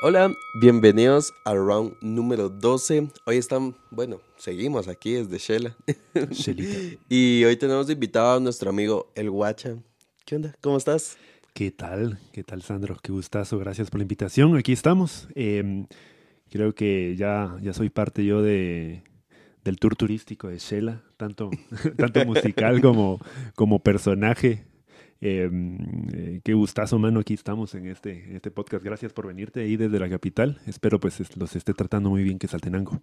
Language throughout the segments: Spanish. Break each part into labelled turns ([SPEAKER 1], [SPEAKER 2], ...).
[SPEAKER 1] Hola, bienvenidos al round número 12. Hoy están, bueno, seguimos aquí desde Shela.
[SPEAKER 2] Shelita.
[SPEAKER 1] y hoy tenemos invitado a nuestro amigo El Guacha. ¿Qué onda? ¿Cómo estás?
[SPEAKER 2] ¿Qué tal? ¿Qué tal, Sandro? Qué gustazo. Gracias por la invitación. Aquí estamos. Eh, creo que ya, ya soy parte yo de, del tour turístico de Shela, tanto, tanto musical como, como personaje. Eh, eh, qué gustazo, mano. Aquí estamos en este, en este podcast. Gracias por venirte ahí desde la capital. Espero pues es- los esté tratando muy bien que Saltenango.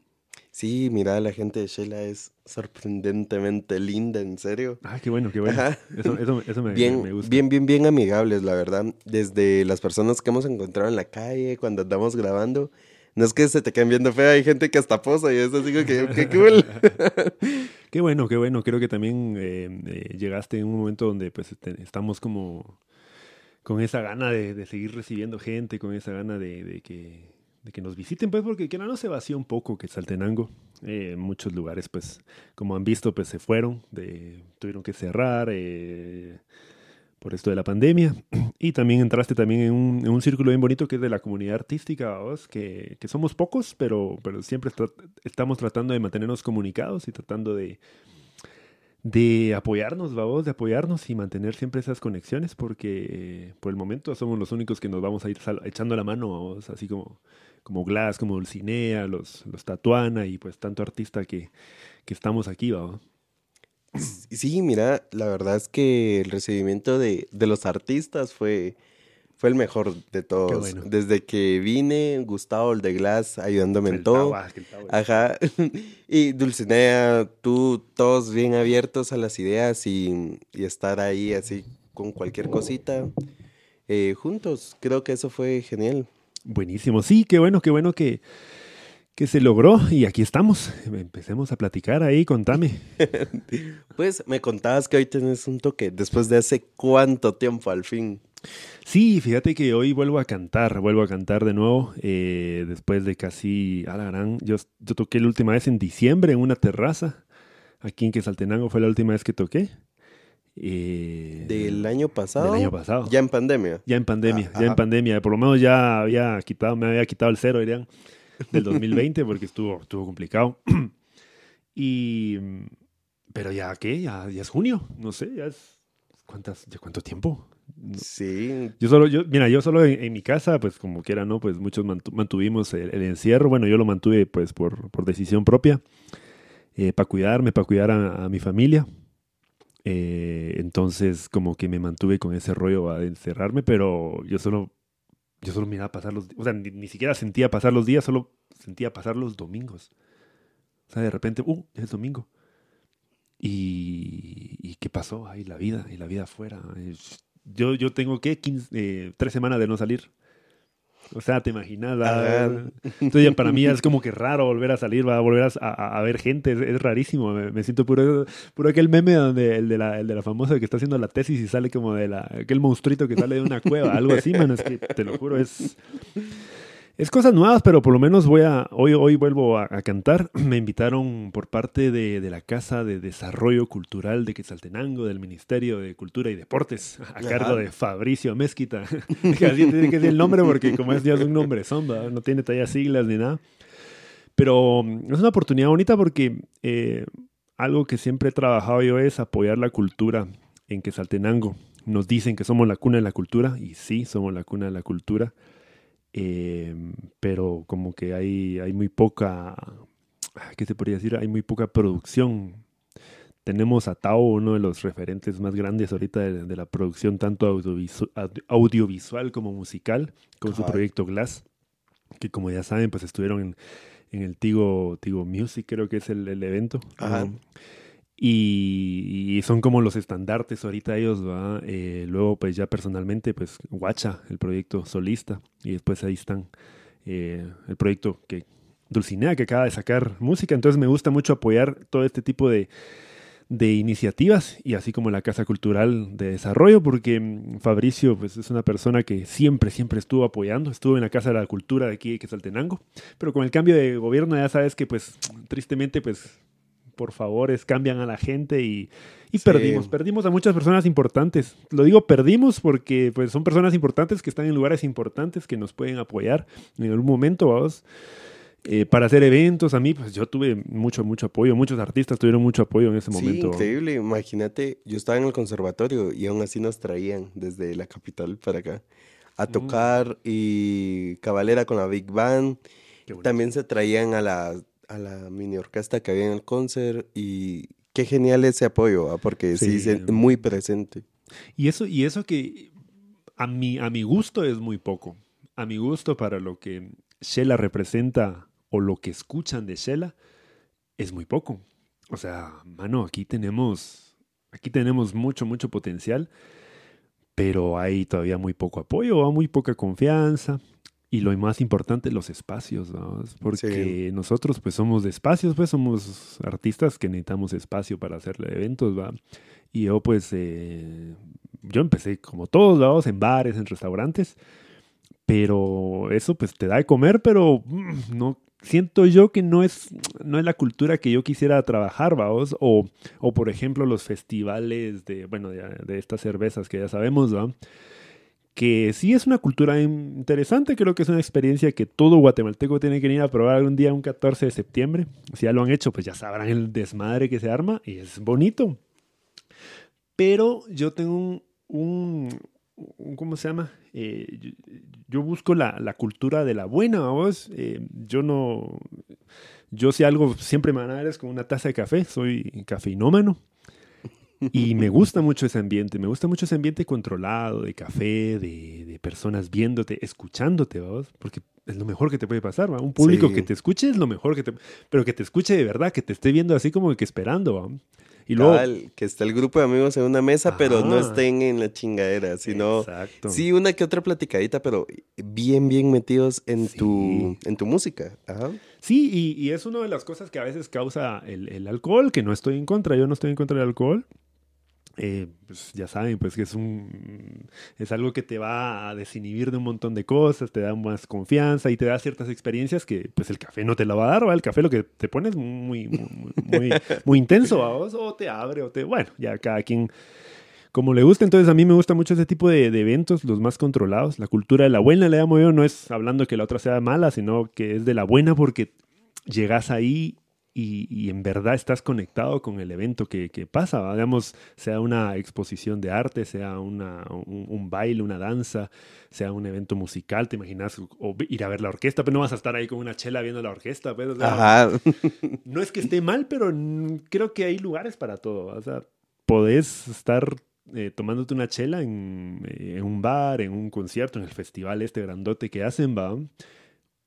[SPEAKER 1] Sí, mira, la gente de Shela es sorprendentemente linda, en serio.
[SPEAKER 2] Ah, qué bueno, qué bueno. Eso, eso me,
[SPEAKER 1] Bien,
[SPEAKER 2] me gusta.
[SPEAKER 1] bien, bien, bien amigables, la verdad. Desde las personas que hemos encontrado en la calle, cuando andamos grabando. No es que se te queden viendo fea, hay gente que hasta posa y eso así que, qué cool.
[SPEAKER 2] Qué bueno, qué bueno. Creo que también eh, eh, llegaste en un momento donde pues este, estamos como con esa gana de, de seguir recibiendo gente, con esa gana de, de que, de que nos visiten, pues porque que no se vacía un poco que Saltenango. Eh, muchos lugares, pues, como han visto, pues se fueron, tuvieron que cerrar eh, por esto de la pandemia. Y también entraste también en un, en círculo bien bonito que es de la comunidad artística, ¿vos? Que, somos pocos, pero, pero siempre estamos tratando de mantenernos comunicados y tratando de, de apoyarnos, vamos, de apoyarnos y mantener siempre esas conexiones, porque eh, por el momento somos los únicos que nos vamos a ir echando la mano, vamos, así como, como Glass, como Dulcinea, los, los Tatuana y pues tanto artista que, que estamos aquí, vamos.
[SPEAKER 1] Sí, mira, la verdad es que el recibimiento de, de los artistas fue, fue el mejor de todos.
[SPEAKER 2] bueno.
[SPEAKER 1] Desde que vine, Gustavo, el de Glass, ayudándome en
[SPEAKER 2] El
[SPEAKER 1] todo.
[SPEAKER 2] El Tawa-
[SPEAKER 1] Ajá. Y Dulcinea, tú, todos bien abiertos a las ideas y, y estar ahí así con cualquier cosita eh, juntos. Creo que eso fue genial.
[SPEAKER 2] Buenísimo, sí, qué bueno, qué bueno que, que se logró y aquí estamos. Empecemos a platicar ahí, contame.
[SPEAKER 1] Pues me contabas que hoy tenés un toque después de hace cuánto tiempo al fin.
[SPEAKER 2] Sí, fíjate que hoy vuelvo a cantar, vuelvo a cantar de nuevo, eh, después de casi, a la gran, yo, yo toqué la última vez en diciembre en una terraza, aquí en Quesaltenango fue la última vez que toqué. eh,
[SPEAKER 1] Del año pasado.
[SPEAKER 2] Del año pasado.
[SPEAKER 1] Ya en pandemia.
[SPEAKER 2] Ya en pandemia,
[SPEAKER 1] Ah,
[SPEAKER 2] ya en pandemia. Por lo menos ya había quitado, me había quitado el cero, dirían, del 2020, porque estuvo, estuvo complicado. y, pero ya, ¿qué? Ya, ya es junio, no sé, ya es, ¿cuántas, ya cuánto tiempo? No-
[SPEAKER 1] Sí.
[SPEAKER 2] Yo solo, yo, mira, yo solo en, en mi casa, pues como quiera, ¿no? Pues muchos mantu- mantuvimos el, el encierro. Bueno, yo lo mantuve pues por, por decisión propia, para cuidarme, para cuidar a, a mi familia. Eh, entonces, como que me mantuve con ese rollo a encerrarme, pero yo solo, yo solo miraba pasar los, o sea, ni, ni siquiera sentía pasar los días, solo sentía pasar los domingos. O sea, de repente, uh, es domingo. Y, ¿y qué pasó? Ay, la vida, y la vida afuera. Yo, yo tengo, ¿qué? 15, eh, tres semanas de no salir. O sea, te imaginas. Entonces, ya para mí es como que raro volver a salir, va a volver a, a- a ver gente. Es, es rarísimo. Me, me siento puro, puro aquel meme donde el de, la, el de la famosa que está haciendo la tesis y sale como de la, aquel monstruito que sale de una cueva. Algo así, man. Es que te lo juro, es. Es cosas nuevas, pero por lo menos voy a, hoy, hoy vuelvo a, a cantar. Me invitaron por parte de, de la Casa de Desarrollo Cultural de Quetzaltenango, del Ministerio de Cultura y Deportes, a
[SPEAKER 1] Ajá.
[SPEAKER 2] cargo de Fabricio Mezquita. que así tiene que ser el nombre porque como es ya es un nombre zomba, no tiene talla siglas ni nada. Pero mm, es una oportunidad bonita porque eh, algo que siempre he trabajado yo es apoyar la cultura en Quetzaltenango. Nos dicen que somos la cuna de la cultura y sí, somos la cuna de la cultura. Eh, pero como que hay, hay muy poca, ¿qué se podría decir? Hay muy poca producción. Tenemos a Tao, uno de los referentes más grandes ahorita de, de la producción, tanto audiovisu- audi- audiovisual como musical, con su proyecto Glass, que como ya saben, pues estuvieron en, en el Tigo, Tigo Music, creo que es el, el evento.
[SPEAKER 1] Ajá.
[SPEAKER 2] Um, y, y son como los estandartes ahorita ellos, ¿va? Eh, luego, pues ya personalmente, pues Guacha, el proyecto solista. Y después ahí están eh, el proyecto que Dulcinea, que acaba de sacar música. Entonces me gusta mucho apoyar todo este tipo de, de iniciativas y así como la Casa Cultural de Desarrollo, porque mm, Fabricio pues, es una persona que siempre, siempre estuvo apoyando, estuvo en la Casa de la Cultura de aquí de Quetzaltenango, pero con el cambio de gobierno ya sabes que pues tristemente pues por favores, cambian a la gente y, y perdimos, perdimos a muchas personas importantes. Lo digo perdimos porque pues, son personas importantes que están en lugares importantes que nos pueden apoyar en algún momento, vamos. Eh, para hacer eventos, a mí, pues yo tuve mucho, mucho apoyo, muchos artistas tuvieron mucho apoyo en ese
[SPEAKER 1] sí,
[SPEAKER 2] momento.
[SPEAKER 1] increíble, imagínate, yo estaba en el conservatorio y aún así nos traían desde la capital para acá a mm. tocar y Cabalera con la Big Band. También se traían a la, a la mini orquesta que había en el concert y qué genial ese apoyo, porque sí, es muy presente.
[SPEAKER 2] Y eso, y eso que a mi, a mi gusto es muy poco. A mi gusto para lo que Shela representa o lo que escuchan de Shela es muy poco. O sea, mano, aquí tenemos, aquí tenemos mucho, mucho potencial, pero hay todavía muy poco apoyo, muy poca confianza. Y lo más importante, los espacios, ¿no? Porque nosotros pues somos de espacios, pues somos artistas que necesitamos espacio para hacer eventos, ¿va? Y yo pues, eh, yo empecé como todos lados, en bares, en restaurantes, pero eso pues te da de comer, pero mm, no siento yo que no es, no es la cultura que yo quisiera trabajar, vamos, o, o por ejemplo los festivales de, bueno, de, de estas cervezas que ya sabemos, ¿va? Que sí es una cultura interesante, creo que es una experiencia que todo guatemalteco tiene que ir a probar algún día, un 14 de septiembre. Si ya lo han hecho, pues ya sabrán el desmadre que se arma y es bonito. Pero yo tengo un, ¿cómo se llama? Eh, yo, busco la, cultura de la buena, vos. Eh, yo no, yo si algo siempre me van a dar es con una taza de café, soy cafeinómano. Y me gusta mucho ese ambiente, me gusta mucho ese ambiente controlado, de café, de, personas viéndote, escuchándote, ¿vos? Porque es lo mejor que te puede pasar, ¿va? Un público que te escuche es lo mejor que te... Pero que te escuche de verdad, que te esté viendo así como que esperando, ¿va?
[SPEAKER 1] Y luego... que está el grupo de amigos en una mesa, pero no estén en la chingadera, sino... Exacto. Sí, una que otra platicadita, pero bien, bien metidos en, tu, en tu música. Ajá.
[SPEAKER 2] Sí, y, y, es una de las cosas que a veces causa el, el alcohol, que no estoy en contra, yo no estoy en contra del alcohol. Eh, pues ya saben, pues que es un es algo que te va a desinhibir de un montón de cosas, te da más confianza y te da ciertas experiencias que pues el café no te la va a dar, ¿va? El café lo que te pone es muy, muy, muy, intenso, o te abre, o te, bueno, ya cada quien como le gusta. Entonces a mí me gusta mucho ese tipo de, de, eventos, los más controlados. La cultura de la buena, le llamo yo, no es hablando que la otra sea mala, sino que es de la buena porque llegas ahí y, en verdad estás conectado con el evento que, pasa, digamos, sea una exposición de arte, sea una, un, baile, una danza, sea un evento musical, te imaginas, o ir a ver la orquesta, pero no vas a estar ahí con una chela viendo la orquesta. Pues, no es que esté mal, pero creo que hay lugares para todo. O sea, podés estar eh, tomándote una chela en, eh, en, un bar, en un concierto, en el festival este grandote que hacen, va.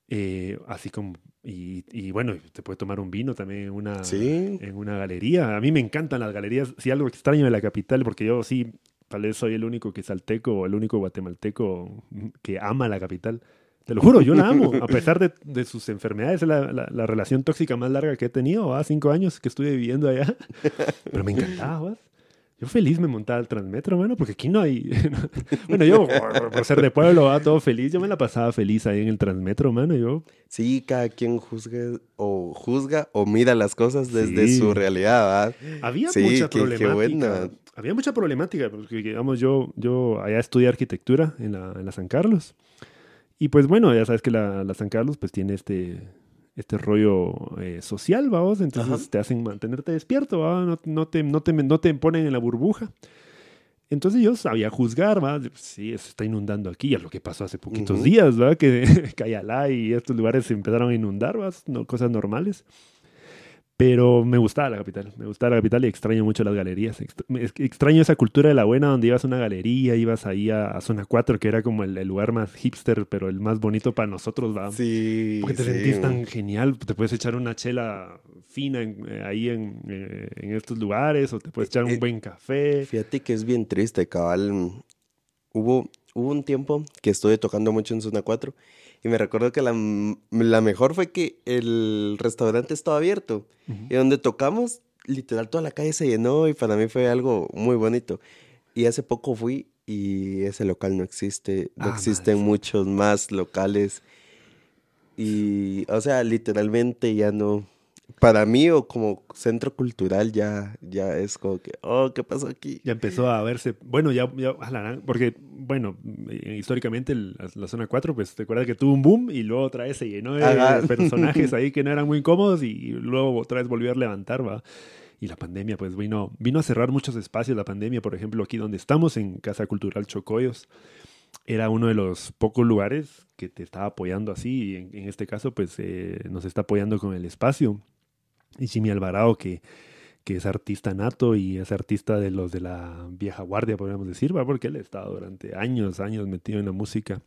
[SPEAKER 2] Eh, así como y, bueno, te puedes tomar un vino también en una, en una galería. A mí me encantan las galerías. Sí, algo extraño de la capital, porque yo sí, tal vez soy el único que salteco o el único guatemalteco que ama la capital. Te lo juro, yo la amo. A pesar de, de sus enfermedades, es la, la, relación tóxica más larga que he tenido. a cinco años que estuve viviendo allá. Pero me encantaba. Yo feliz me montaba al Transmetro, bueno, porque aquí no hay... bueno, yo por, ser de pueblo, va todo feliz, yo me la pasaba feliz ahí en el Transmetro, mano, yo...
[SPEAKER 1] Sí, cada quien juzga o juzga o mira las cosas desde su realidad,
[SPEAKER 2] ¿verdad? Había mucha problemática. Había mucha problemática, porque digamos, yo, yo allá estudié arquitectura en la, en la San Carlos. Y pues bueno, ya sabes que la, la San Carlos pues tiene este este rollo eh, social, vamos, entonces te hacen mantenerte despierto, No, no, te, no, te, no te ponen en la burbuja. Entonces yo sabía juzgar, ¿va? Sí, se está inundando aquí, ya lo que pasó hace poquitos días, ¿va? Que Cayalá y estos lugares se empezaron a inundar, ¿va? No, cosas normales. Pero me gustaba la capital, me gustaba la capital y extraño mucho las galerías. Extraño esa cultura de la buena donde ibas a una galería, ibas ahí a, Zona 4, que era como el, lugar más hipster, pero el más bonito para nosotros, ¿va?
[SPEAKER 1] Sí.
[SPEAKER 2] Porque te sentís tan genial, te puedes echar una chela fina eh, ahí en, eh, en, estos lugares o te puedes echar un eh, buen café.
[SPEAKER 1] Fíjate que es bien triste, cabal. Hubo, hubo un tiempo que estuve tocando mucho en Zona 4 y me recuerdo que la, la mejor fue que el restaurante estaba abierto. Y donde tocamos, literal, toda la calle se llenó y para mí fue algo muy bonito. Y hace poco fui y ese local no existe. No ah, existen muchos más locales. Y, o sea, literalmente ya no. Para mí o como centro cultural ya, ya es como que, oh, ¿qué pasó aquí?
[SPEAKER 2] Ya empezó a verse, bueno, ya, ya porque, bueno, eh, históricamente la, zona 4, pues te acuerdas que tuvo un boom y luego otra vez se llenó de personajes ahí que no eran muy cómodos y luego otra vez volvió a levantar, va. Y la pandemia, pues vino, vino a cerrar muchos espacios. La pandemia, por ejemplo, aquí donde estamos, en Casa Cultural Chocoyos, era uno de los pocos lugares que te estaba apoyando así. Y en, este caso, pues eh, nos está apoyando con el espacio. Y Jimmy Alvarado, que, que es artista nato y es artista de los de la vieja guardia, podríamos decir, ¿va? porque él ha estado durante años, años metido en la música.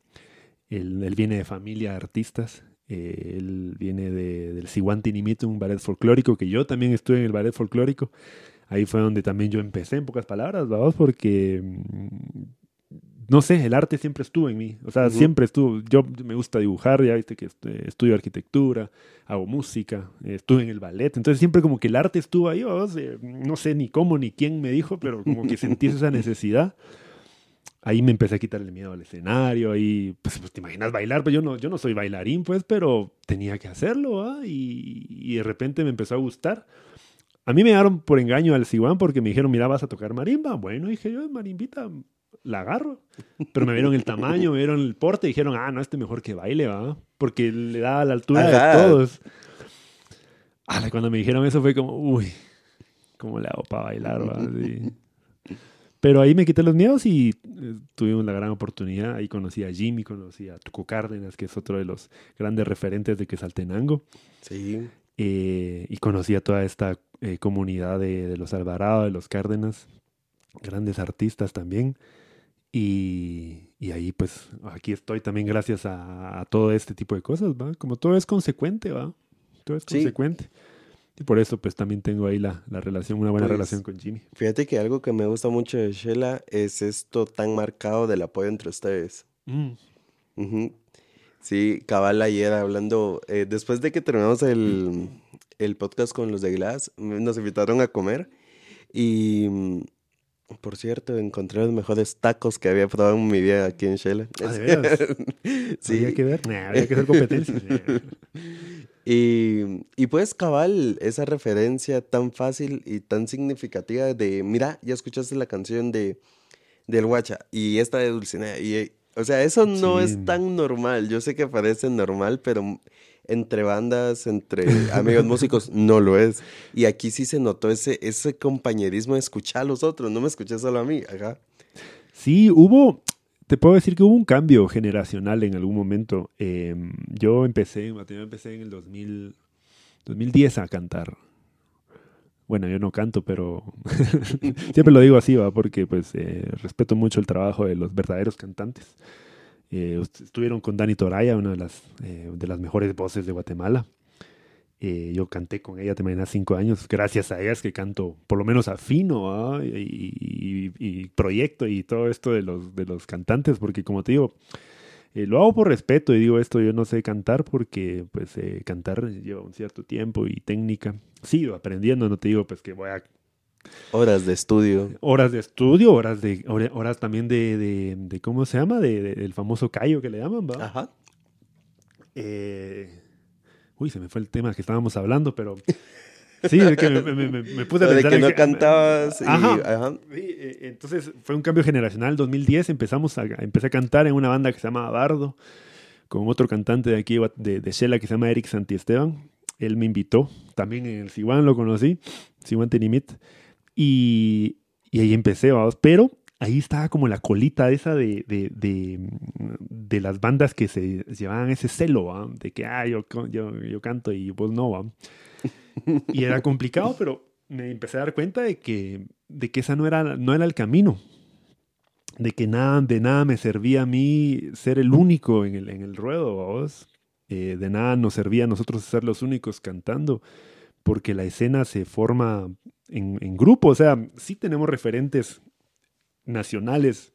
[SPEAKER 2] Él, él viene de familia de artistas. Eh, él viene de, del Siwantinimito, un ballet folclórico, que yo también estuve en el ballet folclórico. Ahí fue donde también yo empecé, en pocas palabras, vamos, porque mm, no sé, el arte siempre estuvo en mí. O sea, siempre estuvo. Yo me gusta dibujar, ya viste que estudio arquitectura, hago música, estuve en el ballet. Entonces siempre como que el arte estuvo ahí. no sé ni cómo ni quién me dijo, pero como que sentí esa necesidad. Ahí me empecé a quitar el miedo al escenario. Ahí, pues, pues, te imaginas bailar, pues yo no, yo no soy bailarín, pues, pero tenía que hacerlo. Y, y, de repente me empezó a gustar. A mí me dieron por engaño al Ciguán porque me dijeron, mira, vas a tocar marimba. Bueno, dije yo, marimbita, la agarro. Pero me vieron el tamaño, me vieron el porte y dijeron, ah, no, este mejor que baile, va. Porque le daba la altura de todos. cuando me dijeron eso fue como, uy, ¿cómo le hago para bailar? Va? Pero ahí me quité los miedos y eh, tuvimos la gran oportunidad. Ahí conocí a Jimmy, conocí a Tuco Cárdenas, que es otro de los grandes referentes de Quesaltenango.
[SPEAKER 1] Sí.
[SPEAKER 2] Eh, y conocí a toda esta eh, comunidad de, de, los Alvarado, de los Cárdenas, grandes artistas también. Y, ahí pues aquí estoy también gracias a, todo este tipo de cosas, ¿va? Como todo es consecuente, ¿va? Todo es consecuente. Y por eso pues también tengo ahí la, relación, una buena pues, relación con Jimmy.
[SPEAKER 1] Fíjate que algo que me gusta mucho de Shela es esto tan marcado del apoyo entre ustedes. Mm. Sí, cabal ayer hablando, eh, después de que terminamos el, el podcast con los de Glass, nos invitaron a comer y por cierto, encontré los mejores tacos que había probado en mi vida aquí en Shela.
[SPEAKER 2] Ah, sí. Había que ver, había que hacer competencia.
[SPEAKER 1] y, y pues, cabal, esa referencia tan fácil y tan significativa de, mira, ya escuchaste la canción de del Guacha y esta de Dulcinea. Y, o sea, eso no es tan normal. Yo sé que parece normal, pero entre bandas, entre amigos músicos, no lo es. Y aquí sí se notó ese, ese compañerismo de escuchar a los otros, no me escuché solo a mí, acá.
[SPEAKER 2] Sí, hubo, te puedo decir que hubo un cambio generacional en algún momento. Em, yo empecé, empecé en el 2000, 2010 a cantar. Bueno, yo no canto, pero siempre lo digo así, va, porque pues eh, respeto mucho el trabajo de los verdaderos cantantes. Eh, estuvieron con Dani Toraya, una de las, eh, de las mejores voces de Guatemala. Eh, yo canté con ella también hace cinco años. Gracias a ella que canto, por lo menos afino, ¿ah? y, proyecto y todo esto de los, de los cantantes, porque como te digo, lo hago por respeto y digo esto, yo no sé cantar porque pues cantar lleva un cierto tiempo y técnica. Sigo aprendiendo, no te digo pues que voy a
[SPEAKER 1] Horas de estudio.
[SPEAKER 2] Horas de estudio, horas de horas también de, de, ¿cómo se llama? De, del famoso callo que le llaman, ¿va?
[SPEAKER 1] Ajá.
[SPEAKER 2] Eh, uy, se me fue el tema que estábamos hablando, pero sí, es que me, me, me, puse a
[SPEAKER 1] pensar. De que no cantabas. Y, ajá.
[SPEAKER 2] Eh, entonces fue un cambio generacional. 2010 empezamos a, empecé a cantar en una banda que se llama Bardo, con otro cantante de aquí, de, de Shela, que se llama Eric Santiesteban. Él me invitó, también en el Siwan lo conocí, Siwan Tenimit. Y, ahí empecé, vamos. Pero ahí estaba como la colita esa de, de, las bandas que se llevaban ese celo, de que ah, yo, yo, canto y vos no. ¿va? Y era complicado, pero me empecé a dar cuenta de que, de que esa no era, no era el camino. De que nada, de nada me servía a mí ser el único en el, en el ruedo, vos. Eh, de nada nos servía a nosotros ser los únicos cantando, porque la escena se forma en, grupo. O sea, sí tenemos referentes nacionales,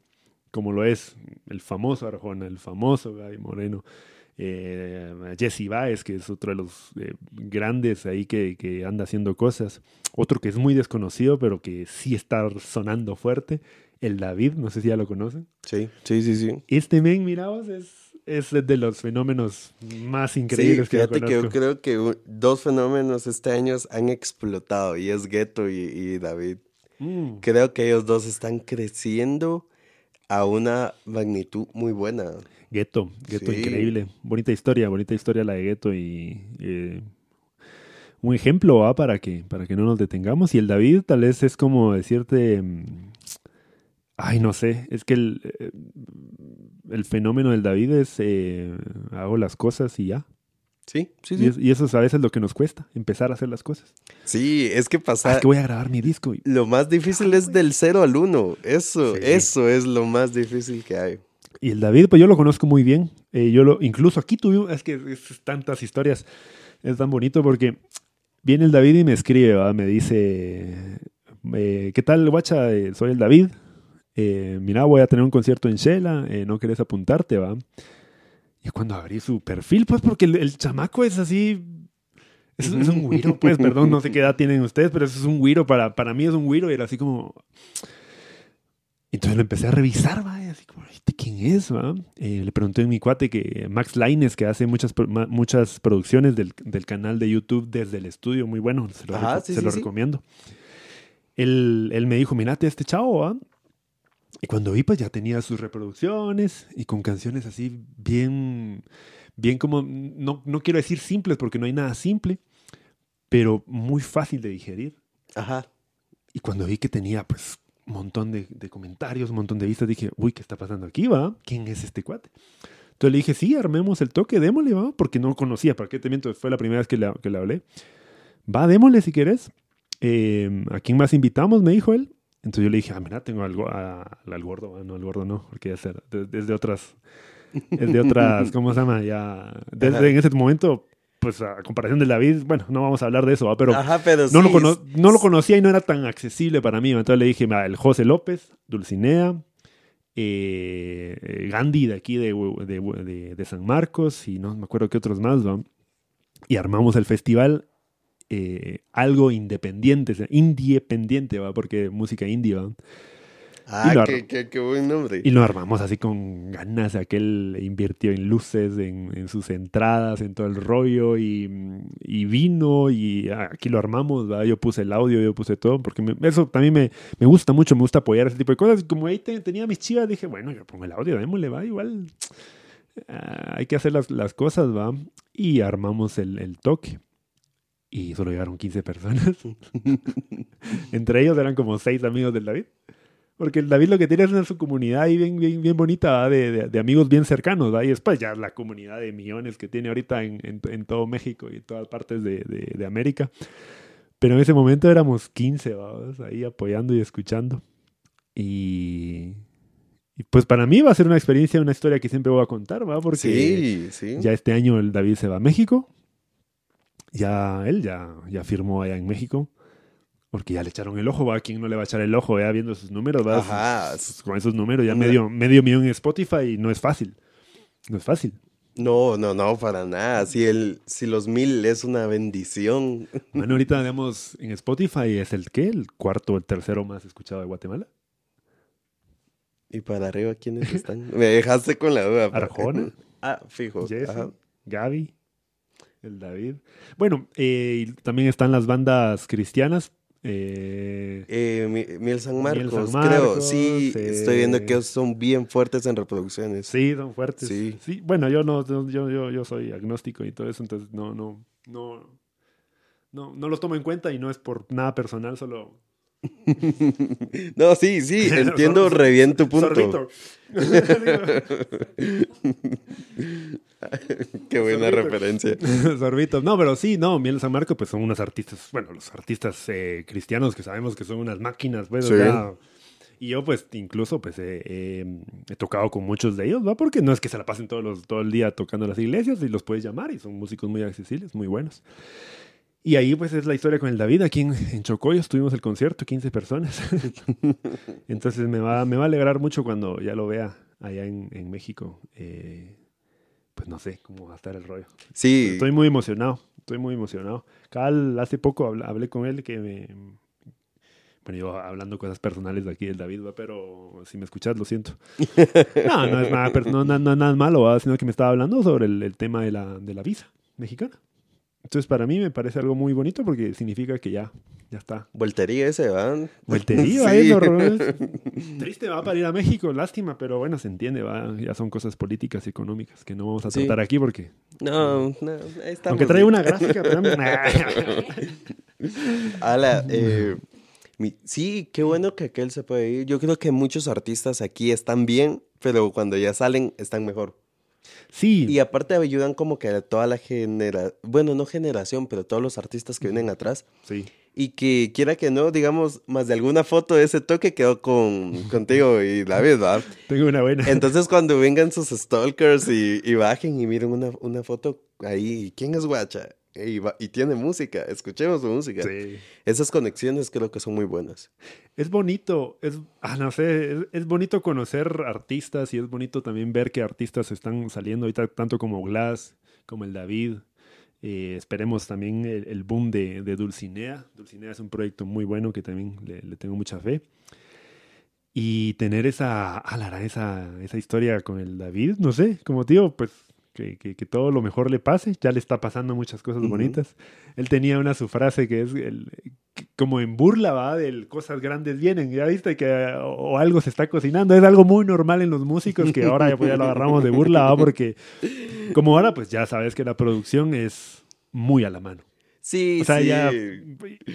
[SPEAKER 2] como lo es el famoso Arjona, el famoso Gaby Moreno, eh, Jesse Baez, que es otro de los eh, grandes ahí que, que, anda haciendo cosas. Otro que es muy desconocido, pero que sí está sonando fuerte, el David, no sé si ya lo conocen.
[SPEAKER 1] Sí, sí, sí, sí.
[SPEAKER 2] Este men, miraos, es, es de los fenómenos más increíbles
[SPEAKER 1] sí,
[SPEAKER 2] que yo
[SPEAKER 1] fíjate que yo creo que dos fenómenos este año han explotado y es Ghetto y, y David.
[SPEAKER 2] Mm.
[SPEAKER 1] Creo que ellos dos están creciendo a una magnitud muy buena.
[SPEAKER 2] Gueto, Gueto
[SPEAKER 1] Sí.
[SPEAKER 2] increíble. Bonita historia, bonita historia la de Gueto y eh, un ejemplo ¿va? para que para que no nos detengamos. Y el David tal vez es como decirte, mm, ay no sé, es que el, eh, el fenómeno del David es eh, hago las cosas y ya.
[SPEAKER 1] Sí, sí,
[SPEAKER 2] Y,
[SPEAKER 1] sí.
[SPEAKER 2] y eso es a veces lo que nos cuesta, empezar a hacer las cosas.
[SPEAKER 1] Sí, es que
[SPEAKER 2] Ah,
[SPEAKER 1] pasar...
[SPEAKER 2] es que voy a grabar mi disco. y-
[SPEAKER 1] Lo más difícil es del 0 al 1. Eso,
[SPEAKER 2] Sí.
[SPEAKER 1] eso es lo más difícil que hay.
[SPEAKER 2] Y el David, pues yo lo conozco muy bien. Eh, yo lo, incluso aquí tuvimos, es que es tantas historias, es tan bonito porque viene el David y me escribe, ¿va? me dice, eh, ¿qué tal, guacha? Soy el David. Eh, mira, voy a tener un concierto en Shela, eh, ¿no querés apuntarte, va? Y cuando abrí su perfil, pues porque el, el chamaco es así, es, es un güiro, pues, perdón, no sé qué edad tienen ustedes, pero eso es un güiro, para, para mí es un güiro y era así como... Entonces lo empecé a revisar, va, y así como, ¿este quién es, va? Eh, le pregunté a mi cuate que Max Laines, que hace muchas, muchas producciones del, del canal de YouTube desde el estudio, muy bueno, se lo,
[SPEAKER 1] Ajá,
[SPEAKER 2] reco-
[SPEAKER 1] sí,
[SPEAKER 2] se
[SPEAKER 1] sí,
[SPEAKER 2] lo
[SPEAKER 1] sí.
[SPEAKER 2] recomiendo. Él, él me dijo, mirate a este chavo, ¿va? Y cuando vi, pues ya tenía sus reproducciones y con canciones así bien, bien como, no, no quiero decir simples porque no hay nada simple, pero muy fácil de digerir.
[SPEAKER 1] Ajá.
[SPEAKER 2] Y cuando vi que tenía pues un montón de, de comentarios, un montón de vistas, dije, uy, ¿qué está pasando aquí, va? ¿Quién es este cuate? Entonces le dije, sí, armemos el toque, démosle, va, porque no conocía, ¿para qué te miento? Fue la primera vez que le, que le hablé. Va, démosle si quieres. Eh, ¿A quién más invitamos? Me dijo él. Entonces yo le dije, ah, mira, tengo algo, a- al gordo, ah, no, al gordo no, porque ya ser, de- desde otras, es de otras, ¿cómo se llama? Ya, desde
[SPEAKER 1] Ajá.
[SPEAKER 2] en ese momento, pues a comparación de David, bueno, no vamos a hablar de eso, ¿va? pero
[SPEAKER 1] Ajá, pero
[SPEAKER 2] no, lo
[SPEAKER 1] sí,
[SPEAKER 2] cono- no lo conocía y no era tan accesible para mí. Entonces le dije, "Mira, el José López, Dulcinea, eh, eh, Gandhi de aquí de, de- de- de San Marcos y no me acuerdo qué otros más, ¿va? Y armamos el festival eh, algo independiente, independiente, ¿va? Porque música indie, ¿va?
[SPEAKER 1] Ah, qué, qué- qué buen nombre.
[SPEAKER 2] Y lo armamos así con ganas. Aquel invirtió en luces, en, en sus entradas, en todo el rollo y, y vino y aquí lo armamos. ¿va? Yo puse el audio, yo puse todo, porque me- eso también me, me gusta mucho, me gusta apoyar ese tipo de cosas. Y como ahí te- tenía mis chivas, dije, bueno, yo pongo el audio, démosle, va, igual ah, hay que hacer las, las cosas, va. Y armamos el, el toque. Y solo llegaron 15 personas. Entre ellos eran como seis amigos del David. Porque el David lo que tiene es una su comunidad ahí bien, bien, bien bonita, de, de- de amigos bien cercanos, ¿va? y después ya la comunidad de millones que tiene ahorita en, en- en todo México y todas partes de, de- de América. Pero en ese momento éramos 15, ¿va? ahí apoyando y escuchando. Y, y pues para mí va a ser una experiencia, una historia que siempre voy a contar, ¿va? porque
[SPEAKER 1] Sí, sí.
[SPEAKER 2] ya este año el David se va a México. Ya él ya, ya firmó allá en México. Porque ya le echaron el ojo, ¿va? ¿Quién no le va a echar el ojo, ya viendo sus números, ¿va?
[SPEAKER 1] Ajá.
[SPEAKER 2] Sus- con esos números, ya medio, medio millón en Spotify y no es fácil. No es fácil.
[SPEAKER 1] No, no, no, para nada. Si, el, si los mil es una bendición.
[SPEAKER 2] Bueno, ahorita, digamos, en Spotify es el qué? El cuarto o el tercero más escuchado de Guatemala.
[SPEAKER 1] ¿Y para arriba quiénes están? Me dejaste con la duda.
[SPEAKER 2] Arjona.
[SPEAKER 1] Ah, fijo.
[SPEAKER 2] Jesse. Gaby, el David. Bueno, eh, y también están las bandas cristianas. eh,
[SPEAKER 1] Eh, Mi- Miel San
[SPEAKER 2] Miel
[SPEAKER 1] Marcos,
[SPEAKER 2] San
[SPEAKER 1] creo.
[SPEAKER 2] Marcos,
[SPEAKER 1] Sí,
[SPEAKER 2] eh,
[SPEAKER 1] estoy viendo que ellos son bien fuertes en reproducciones.
[SPEAKER 2] Sí, son fuertes.
[SPEAKER 1] Sí.
[SPEAKER 2] Sí. Bueno, yo no, yo, yo, yo soy agnóstico y todo eso, entonces no, no, no, no, no los tomo en cuenta y no es por nada personal, solo.
[SPEAKER 1] no, sí, sí, entiendo re bien tu punto.
[SPEAKER 2] Sorbito.
[SPEAKER 1] Qué buena
[SPEAKER 2] Sorbito.
[SPEAKER 1] referencia.
[SPEAKER 2] Sorbitos. No, pero sí, no, Miel San Marco, pues son unos artistas, bueno, los artistas eh, cristianos que sabemos que son unas máquinas, pues, o
[SPEAKER 1] Sí.
[SPEAKER 2] sea, y yo, pues, incluso, pues, eh, eh, he tocado con muchos de ellos, ¿va? Porque no es que se la pasen todos los, todo el día tocando en las iglesias y los puedes llamar y son músicos muy accesibles, muy buenos. Y ahí, pues, es la historia con el David. Aquí en, en Chocoyos tuvimos el concierto, 15 personas. Entonces, me va, me va a alegrar mucho cuando ya lo vea allá en, en México. Eh, pues, no sé cómo va a estar el rollo.
[SPEAKER 1] Sí,
[SPEAKER 2] Estoy muy emocionado, estoy muy emocionado. Cal, hace poco habl- hablé con él que me... Bueno, yo hablando cosas personales de aquí del David, ¿va? pero si me escuchas, lo siento. No, no es nada, no, no, no, nada malo, ¿va? sino que me estaba hablando sobre el, el tema de la, de la visa mexicana. Entonces, para mí me parece algo muy bonito porque significa que ya, ya está.
[SPEAKER 1] Voltería ese, ¿va?
[SPEAKER 2] Voltería,
[SPEAKER 1] Sí.
[SPEAKER 2] No, Triste, va para ir a México, lástima, pero bueno, se entiende, va. Ya son cosas políticas y económicas que no vamos a
[SPEAKER 1] Sí.
[SPEAKER 2] tratar aquí porque.
[SPEAKER 1] No, no, ahí estamos.
[SPEAKER 2] Aunque trae una gráfica, pero.
[SPEAKER 1] Ala, eh, mi- sí, qué bueno que aquel se puede ir. Yo creo que muchos artistas aquí están bien, pero cuando ya salen están mejor.
[SPEAKER 2] Sí,
[SPEAKER 1] Y aparte ayudan como que a toda la genera, bueno, no generación, pero todos los artistas que vienen atrás.
[SPEAKER 2] sí.
[SPEAKER 1] Y que quiera que no, digamos, más de alguna foto de ese toque quedó con, contigo y David, ¿va?
[SPEAKER 2] Tengo una buena.
[SPEAKER 1] Entonces cuando vengan sus stalkers y, y bajen y miren una, una foto ahí, ¿quién es Guacha? Y, va- y tiene música, escuchemos su música.
[SPEAKER 2] Sí.
[SPEAKER 1] Esas conexiones creo que son muy buenas.
[SPEAKER 2] Es bonito, es, ah, no sé, es, es bonito conocer artistas y es bonito también ver que artistas están saliendo ahorita, tanto como Glass, como el David. Eh, esperemos también el, el boom de, de Dulcinea. Dulcinea es un proyecto muy bueno que también le, le tengo mucha fe. Y tener esa, esa, esa historia con el David, no sé, como tío, pues que, que- que todo lo mejor le pase. Ya le está pasando muchas cosas bonitas. Él tenía una su frase que es el, como en burla, va, del cosas grandes vienen. Ya viste que o, o algo se está cocinando. Es algo muy normal en los músicos que ahora ya, pues, ya lo agarramos de burla, va, porque como ahora, pues ya sabes que la producción es muy a la mano.
[SPEAKER 1] Sí,
[SPEAKER 2] O sea,
[SPEAKER 1] sí.
[SPEAKER 2] ya.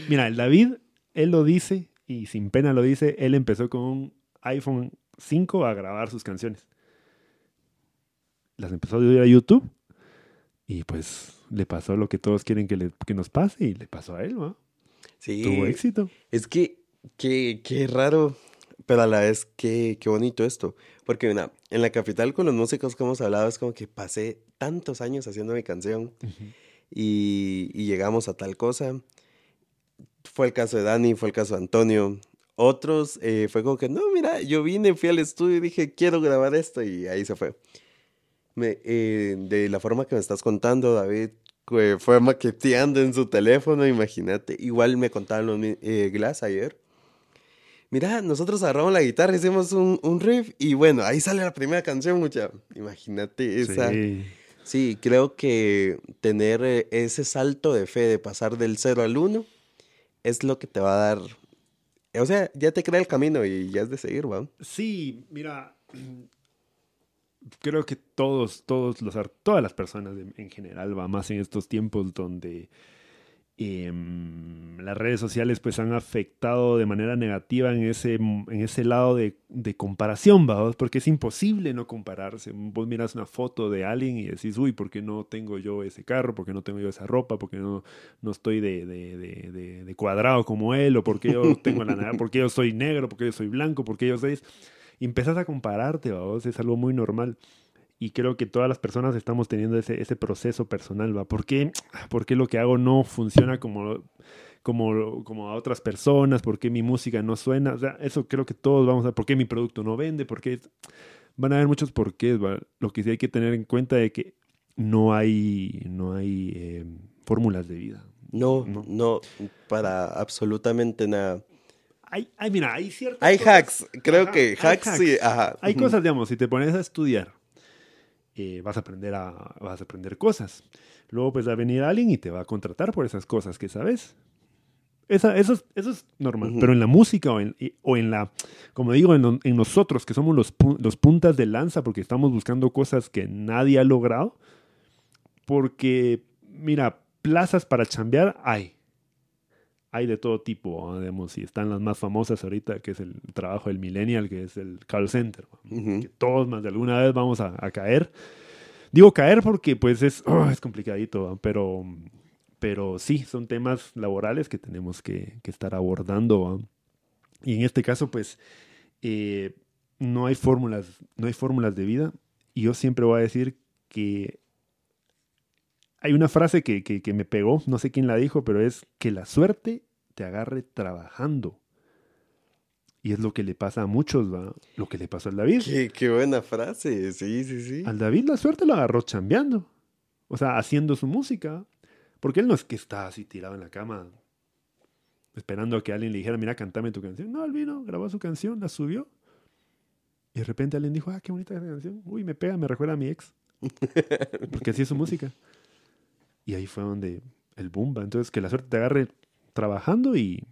[SPEAKER 2] Mira, el David, él lo dice y sin pena lo dice. Él empezó con un iPhone 5 a grabar sus canciones. Las empezó a subir a YouTube y pues le pasó lo que todos quieren que, le- que nos pase y le pasó a él, ¿no?
[SPEAKER 1] Sí.
[SPEAKER 2] Tuvo éxito.
[SPEAKER 1] Es que, qué, qué raro, pero a la vez qué, qué bonito esto. Porque mira, en la capital con los músicos que hemos hablado es como que pasé tantos años haciendo mi canción y, y llegamos a tal cosa. Fue el caso de Dani, fue el caso de Antonio. Otros eh, fue como que, no, mira, yo vine, fui al estudio y dije, quiero grabar esto y ahí se fue. Me, eh, de la forma que me estás contando, David, que fue maqueteando en su teléfono, imagínate. Igual me contaban los eh, Glass ayer. Mira, nosotros agarramos la guitarra, hicimos un, un riff y bueno, ahí sale la primera canción, mucha. Imagínate esa.
[SPEAKER 2] Sí.
[SPEAKER 1] Sí, creo que tener eh, ese salto de fe de pasar del 0 al 1 es lo que te va a dar. O sea, ya te crea el camino y ya es de seguir, ¿va?
[SPEAKER 2] Sí, mira, creo que todos, todos todas las personas en, en general, va más en estos tiempos donde em, las redes sociales pues han afectado de manera negativa en ese, en ese lado de, de comparación, ¿va? porque es imposible no compararse. Vos miras una foto de alguien y decís, uy, ¿por qué no tengo yo ese carro? ¿Por qué no tengo yo esa ropa? ¿Por qué no, no estoy de, de- de- cuadrado como él? ¿O por qué yo tengo la? ¿Por qué yo soy negro? ¿Por qué yo soy blanco? ¿Por qué yo soy...? Y empezás a compararte, ¿va? es algo muy normal. Y creo que todas las personas estamos teniendo ese, ese proceso personal, ¿va? ¿Por qué, por qué lo que hago no funciona como, como, como a otras personas? ¿Por qué mi música no suena? O sea, eso creo que todos vamos a... ¿Por qué mi producto no vende? ¿Por qué? Van a haber muchos porqués, ¿va? Lo que sí hay que tener en cuenta es que no hay, no hay eh, fórmulas de vida.
[SPEAKER 1] No,
[SPEAKER 2] No.
[SPEAKER 1] no, para absolutamente nada.
[SPEAKER 2] Hay, hay, mira, hay ciertas
[SPEAKER 1] Hay
[SPEAKER 2] cosas-
[SPEAKER 1] hacks, creo
[SPEAKER 2] Ajá,
[SPEAKER 1] que
[SPEAKER 2] hay
[SPEAKER 1] hacks, sí,
[SPEAKER 2] hacks.
[SPEAKER 1] ajá.
[SPEAKER 2] Hay cosas, digamos, si te pones a estudiar, eh, vas a aprender a, vas a aprender cosas. Luego pues va a venir alguien y te va a contratar por esas cosas que sabes. Esa, eso, es, eso es normal.
[SPEAKER 1] Ujú.
[SPEAKER 2] Pero en la música o en, o en la, como digo, en, en nosotros que somos los, los puntas de lanza porque estamos buscando cosas que nadie ha logrado. Porque, mira, plazas para chambear hay. Hay de todo tipo, digamos, y están las más famosas ahorita, que es el trabajo del millennial, que es el call center. todos más de alguna vez vamos a, a caer. Digo caer porque pues es, oh, es complicadito, pero, pero sí, son temas laborales que tenemos que, que estar abordando. Y en este caso pues eh, no hay fórmulas, no hay fórmulas de vida. Y yo siempre voy a decir que hay una frase que, que, que me pegó, no sé quién la dijo, pero es que la suerte te agarre trabajando. Y es lo que le pasa a muchos, ¿va? Lo que le pasó al David.
[SPEAKER 1] Qué, qué buena frase, sí, sí, sí.
[SPEAKER 2] Al David la suerte lo agarró chambeando. O sea, haciendo su música. Porque él no es que está así tirado en la cama esperando a que alguien le dijera, mira, cantame tu canción. No, él vino, grabó su canción, la subió. Y de repente alguien dijo, ah, qué bonita esa canción. Uy, me pega, me recuerda a mi ex. Porque así es su música. Y ahí fue donde el boom va. Entonces, que la suerte te agarre trabajando y,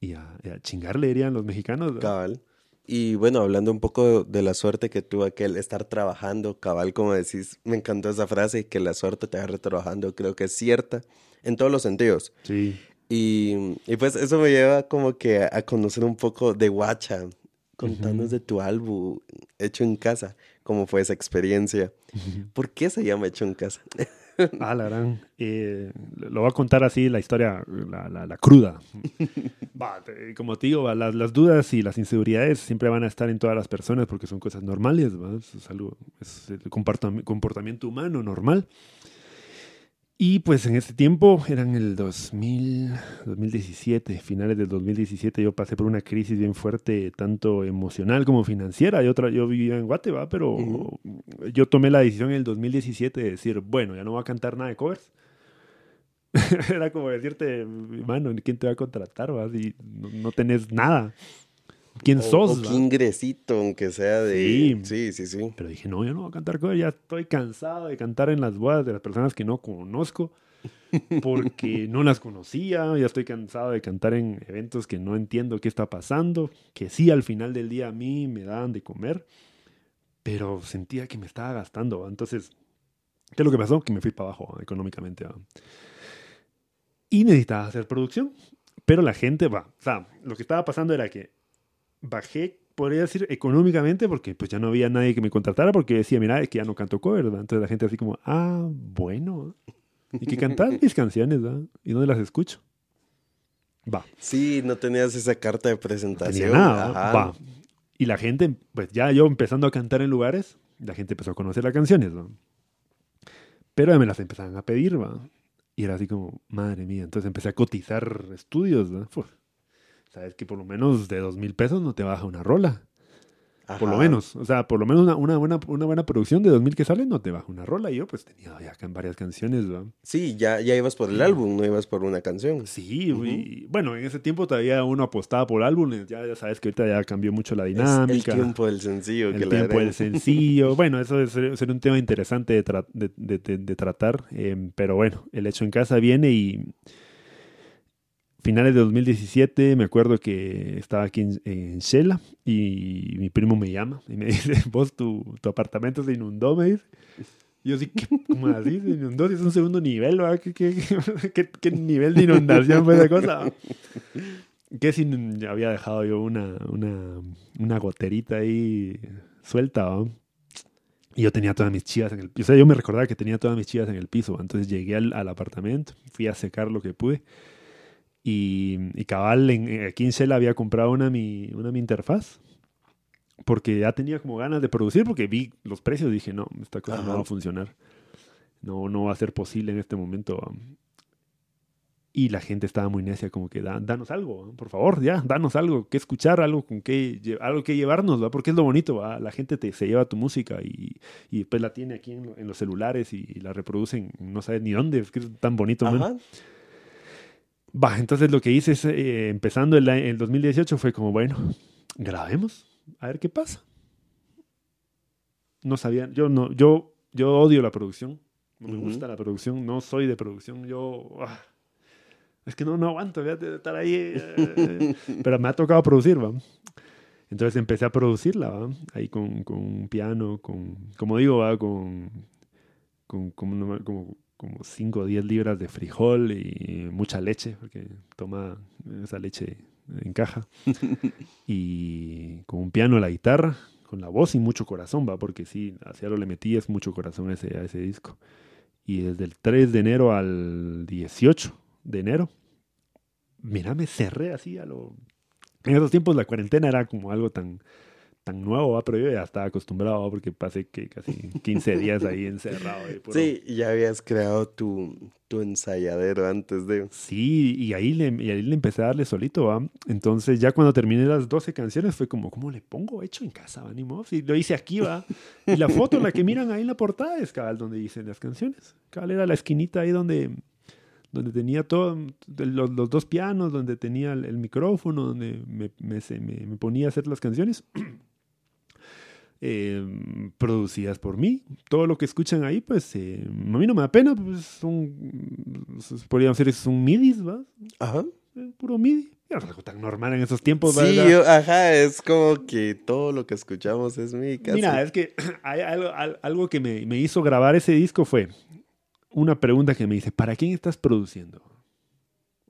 [SPEAKER 2] y, a, y a chingar, le dirían los mexicanos. ¿no?
[SPEAKER 1] Cabal. Y bueno, hablando un poco de la suerte que tuvo aquel estar trabajando, cabal, como decís, me encantó esa frase, que la suerte te agarre trabajando, creo que es cierta en todos los sentidos.
[SPEAKER 2] Sí.
[SPEAKER 1] Y, y pues eso me lleva como que a conocer un poco de Guacha. Contanos de tu álbum hecho en casa, cómo fue esa experiencia. ¿Por qué se llama hecho en casa?
[SPEAKER 2] Ah, la gran. Eh, lo voy a contar así, la historia, la, la, la cruda. Como te digo, las, las dudas y las inseguridades siempre van a estar en todas las personas porque son cosas normales, ¿va? Es, algo, es el comportam- comportamiento humano normal. Y pues en ese tiempo, eran el 2000, 2017, finales del 2017, yo pasé por una crisis bien fuerte, tanto emocional como financiera. Yo, yo vivía en Guate, ¿va? pero
[SPEAKER 1] Ujú.
[SPEAKER 2] yo tomé la decisión en el 2017 de decir, bueno, ya no voy a cantar nada de covers. Era como decirte, mano, ¿quién te va a contratar? va? Si no, no tenés nada. ¿Quién
[SPEAKER 1] O-
[SPEAKER 2] sos?
[SPEAKER 1] O qué ingresito, aunque sea de...
[SPEAKER 2] Sí.
[SPEAKER 1] sí, sí. sí.
[SPEAKER 2] Pero dije, no, yo no voy a cantar covers, ya estoy cansado de cantar en las bodas de las personas que no conozco, porque no las conocía, ya estoy cansado de cantar en eventos que no entiendo qué está pasando, que sí, al final del día a mí me daban de comer, pero sentía que me estaba gastando, entonces, ¿qué es lo que pasó? Que me fui para abajo económicamente. Y necesitaba hacer producción, pero la gente va, o sea, lo que estaba pasando era que bajé, podría decir, económicamente, porque pues ya no había nadie que me contratara, porque decía, mira, es que ya no canto cover, ¿verdad? Entonces la gente así como, ah, bueno, ¿y que cantar mis canciones, ¿verdad? ¿Y dónde las escucho? Va,
[SPEAKER 1] Sí, no tenías esa carta de
[SPEAKER 2] no
[SPEAKER 1] presentación.
[SPEAKER 2] tenía nada,
[SPEAKER 1] Ajá.
[SPEAKER 2] va. Y la gente, pues ya yo empezando a cantar en lugares, la gente empezó a conocer las canciones, ¿no? Pero ya me las empezaban a pedir, ¿va? Y era así como, madre mía, entonces empecé a cotizar estudios, ¿no? Sabes que por lo menos de dos mil pesos no te baja una rola. Por lo menos, o sea, por lo menos una, una buena, una buena producción de 2000 que sale no te baja una rola. Y yo pues tenía ya varias canciones, ¿va?
[SPEAKER 1] Sí, ya, ya ibas por el álbum, no ibas por una canción.
[SPEAKER 2] Sí, y bueno, en ese tiempo todavía uno apostaba por álbumes, ya, ya sabes que ahorita ya cambió mucho la
[SPEAKER 1] Es
[SPEAKER 2] dinámica.
[SPEAKER 1] el tiempo del sencillo
[SPEAKER 2] el
[SPEAKER 1] que
[SPEAKER 2] tiempo del sencillo. Bueno, eso es- sería un tema interesante de, tra- de- de- de- de tratar, eh, pero bueno, el hecho en casa viene y finales de 2017 me acuerdo que estaba aquí en, en Shela y mi primo me llama y me dice, vos tu, tu apartamento se inundó, me dice. Yo ¿qué, ¿cómo así? Se inundó, es un segundo nivel. ¿Qué, qué, qué- nivel de inundación fue esa cosa? Que si había dejado yo una, una, una goterita ahí suelta. Y yo tenía todas mis chivas en el piso. O sea, yo me recordaba que tenía todas mis chivas en el piso. Entonces llegué al, al apartamento, fui a secar lo que pude. Y, y cabal, en, en- aquí en Shell había comprado una mi, una mi interfaz. Porque ya tenía como ganas de producir, porque vi los precios y dije, no, esta cosa no
[SPEAKER 1] Ajá.
[SPEAKER 2] va a funcionar. No, no va a ser posible en este momento. Y la gente estaba muy necia, como que "Da- danos algo, por favor, ya, danos algo que escuchar, algo con que, algo que llevarnos, ¿va? porque es lo bonito, ¿va? la gente te, se lleva tu música y, y después la tiene aquí en, lo- en los celulares y, la reproducen, no sabes ni dónde, es que es tan bonito. man. Va, entonces lo que hice es, eh, empezando el, a- el 2018 fue como, bueno, grabemos, a ver qué pasa. No sabían, yo no, yo, yo odio la producción, no me gusta la producción, no soy de producción, yo, ah, es que no, no aguanto, fíjate, de estar ahí, eh, pero me ha tocado producir, va. Entonces empecé a producirla, ¿va? ahí con, con un piano, con, como digo, ¿va? con, con como, como 5 o 10 libras de frijol y mucha leche, porque toma esa leche en caja. y con un piano, la guitarra, con la voz y mucho corazón, va, porque sí, hacia lo le metí es mucho corazón a ese, a ese disco. Y desde el 3 de enero al 18 de enero, mira, me cerré así a lo... En esos tiempos la cuarentena era como algo tan, tan nuevo, ¿va? pero yo ya estaba acostumbrado ¿va? porque pasé que casi 15 días ahí encerrado. puro-
[SPEAKER 1] Sí, ya habías creado tu, tu ensayadero antes de...
[SPEAKER 2] Sí, y ahí, le, y ahí le empecé a darle solito, ¿va? Entonces ya cuando terminé las 12 canciones fue como, ¿cómo le pongo? Hecho en casa, ¿va? Ni modo. Y lo hice aquí, ¿va? Y la foto, la que miran ahí en la portada es cabal donde hice las canciones. Cabal era la esquinita ahí donde, donde tenía todo, los, los dos pianos, donde tenía el, el micrófono, donde me, me, me- me ponía a hacer las canciones. eh, producidas por mí. Todo lo que escuchan ahí, pues eh, a mí no me da pena, pues son, podríamos decir, son midis, ¿va?
[SPEAKER 1] Ajá.
[SPEAKER 2] Eh, Puro midi. Es algo tan normal en esos tiempos,
[SPEAKER 1] Sí,
[SPEAKER 2] ¿verdad?
[SPEAKER 1] yo- ajá, es como que todo lo que escuchamos es mi casa.
[SPEAKER 2] Mira, es que hay algo, al- algo que me, me hizo grabar ese disco fue una pregunta que me dice, ¿para quién estás produciendo?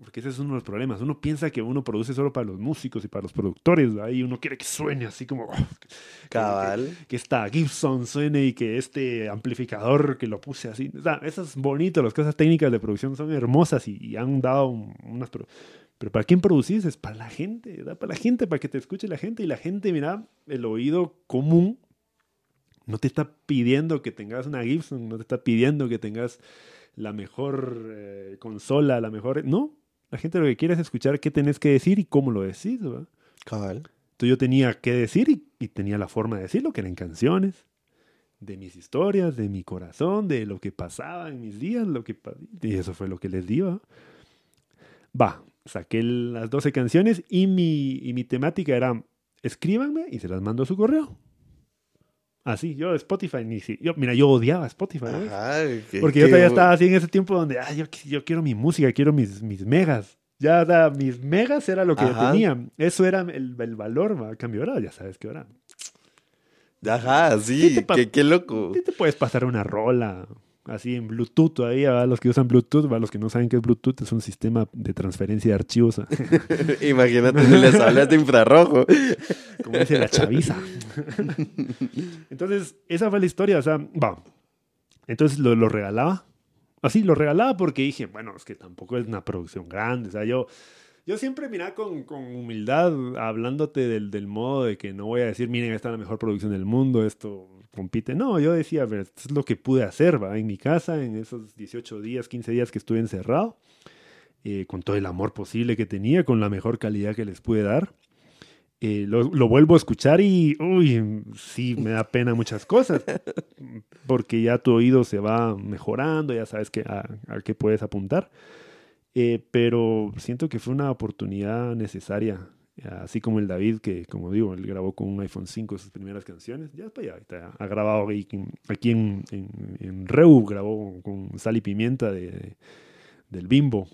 [SPEAKER 2] Porque ese es uno de los problemas. Uno piensa que uno produce solo para los músicos y para los productores, ¿verdad? y uno quiere que suene así como... "Oh, que-
[SPEAKER 1] Cabal.
[SPEAKER 2] que esta Gibson suene y que este amplificador que lo puse así. O sea, eso es bonito, las cosas técnicas de producción son hermosas y, y han dado un- unas... Pero, pero ¿para quién producís? Es para la gente, ¿verdad? Para la gente, para que te escuche la gente. Y la gente, mira, el oído común no te está pidiendo que tengas una Gibson, no te está pidiendo que tengas la mejor eh, consola, la mejor... No, la gente lo que quiere es escuchar qué tenés que decir y cómo lo decís, ¿verdad?
[SPEAKER 1] Cabal.
[SPEAKER 2] Entonces yo tenía que decir y, y tenía la forma de decirlo, que eran canciones, de mis historias, de mi corazón, de lo que pasaba en mis días, lo que y eso fue lo que les di. ¿va? Va, saqué las 12 canciones y mi, y mi temática era escríbanme y se las mando a su correo. Así, yo Spotify, ni si, yo, mira, yo odiaba Spotify.
[SPEAKER 1] Ajá. que-
[SPEAKER 2] Porque yo todavía estaba así en ese tiempo donde, ah, yo, yo quiero mi música, quiero mis, mis megas. Ya, o sea, mis megas era lo que yo tenía. Eso era el, el valor, ¿va? A cambio ahora, ya sabes que ahora.
[SPEAKER 1] Ajá,
[SPEAKER 2] ¿Qué
[SPEAKER 1] sí. Qué, qué loco.
[SPEAKER 2] Te puedes pasar una rola así en Bluetooth todavía, ¿va? Los que usan Bluetooth, ¿va? Los que no saben qué es Bluetooth, es un sistema de transferencia de archivos, ¿va?
[SPEAKER 1] Imagínate si les hablas de infrarrojo.
[SPEAKER 2] como dice la chaviza. Entonces, esa fue la historia, o sea, va. Entonces lo, lo regalaba. Así, lo regalaba porque dije, bueno, es que tampoco es una producción grande. O sea, yo, yo siempre, mira, con, con humildad, hablándote del, del modo de que no voy a decir, miren, esta es la mejor producción del mundo, esto compite. No, yo decía, a ver, esto es lo que pude hacer, ¿va? En mi casa, en esos 18 días, 15 días que estuve encerrado, eh, con todo el amor posible que tenía, con la mejor calidad que les pude dar. Eh, lo, lo vuelvo a escuchar y, uy, sí, me da pena muchas cosas, porque ya tu oído se va mejorando, ya sabes que, a, a qué puedes apuntar, Eh, pero siento que fue una oportunidad necesaria, así como el David, que como digo, él grabó con un iPhone 5 sus primeras canciones, ya después ya ha grabado aquí en, en, en Reu, grabó con Sal y Pimienta de, del Bimbo,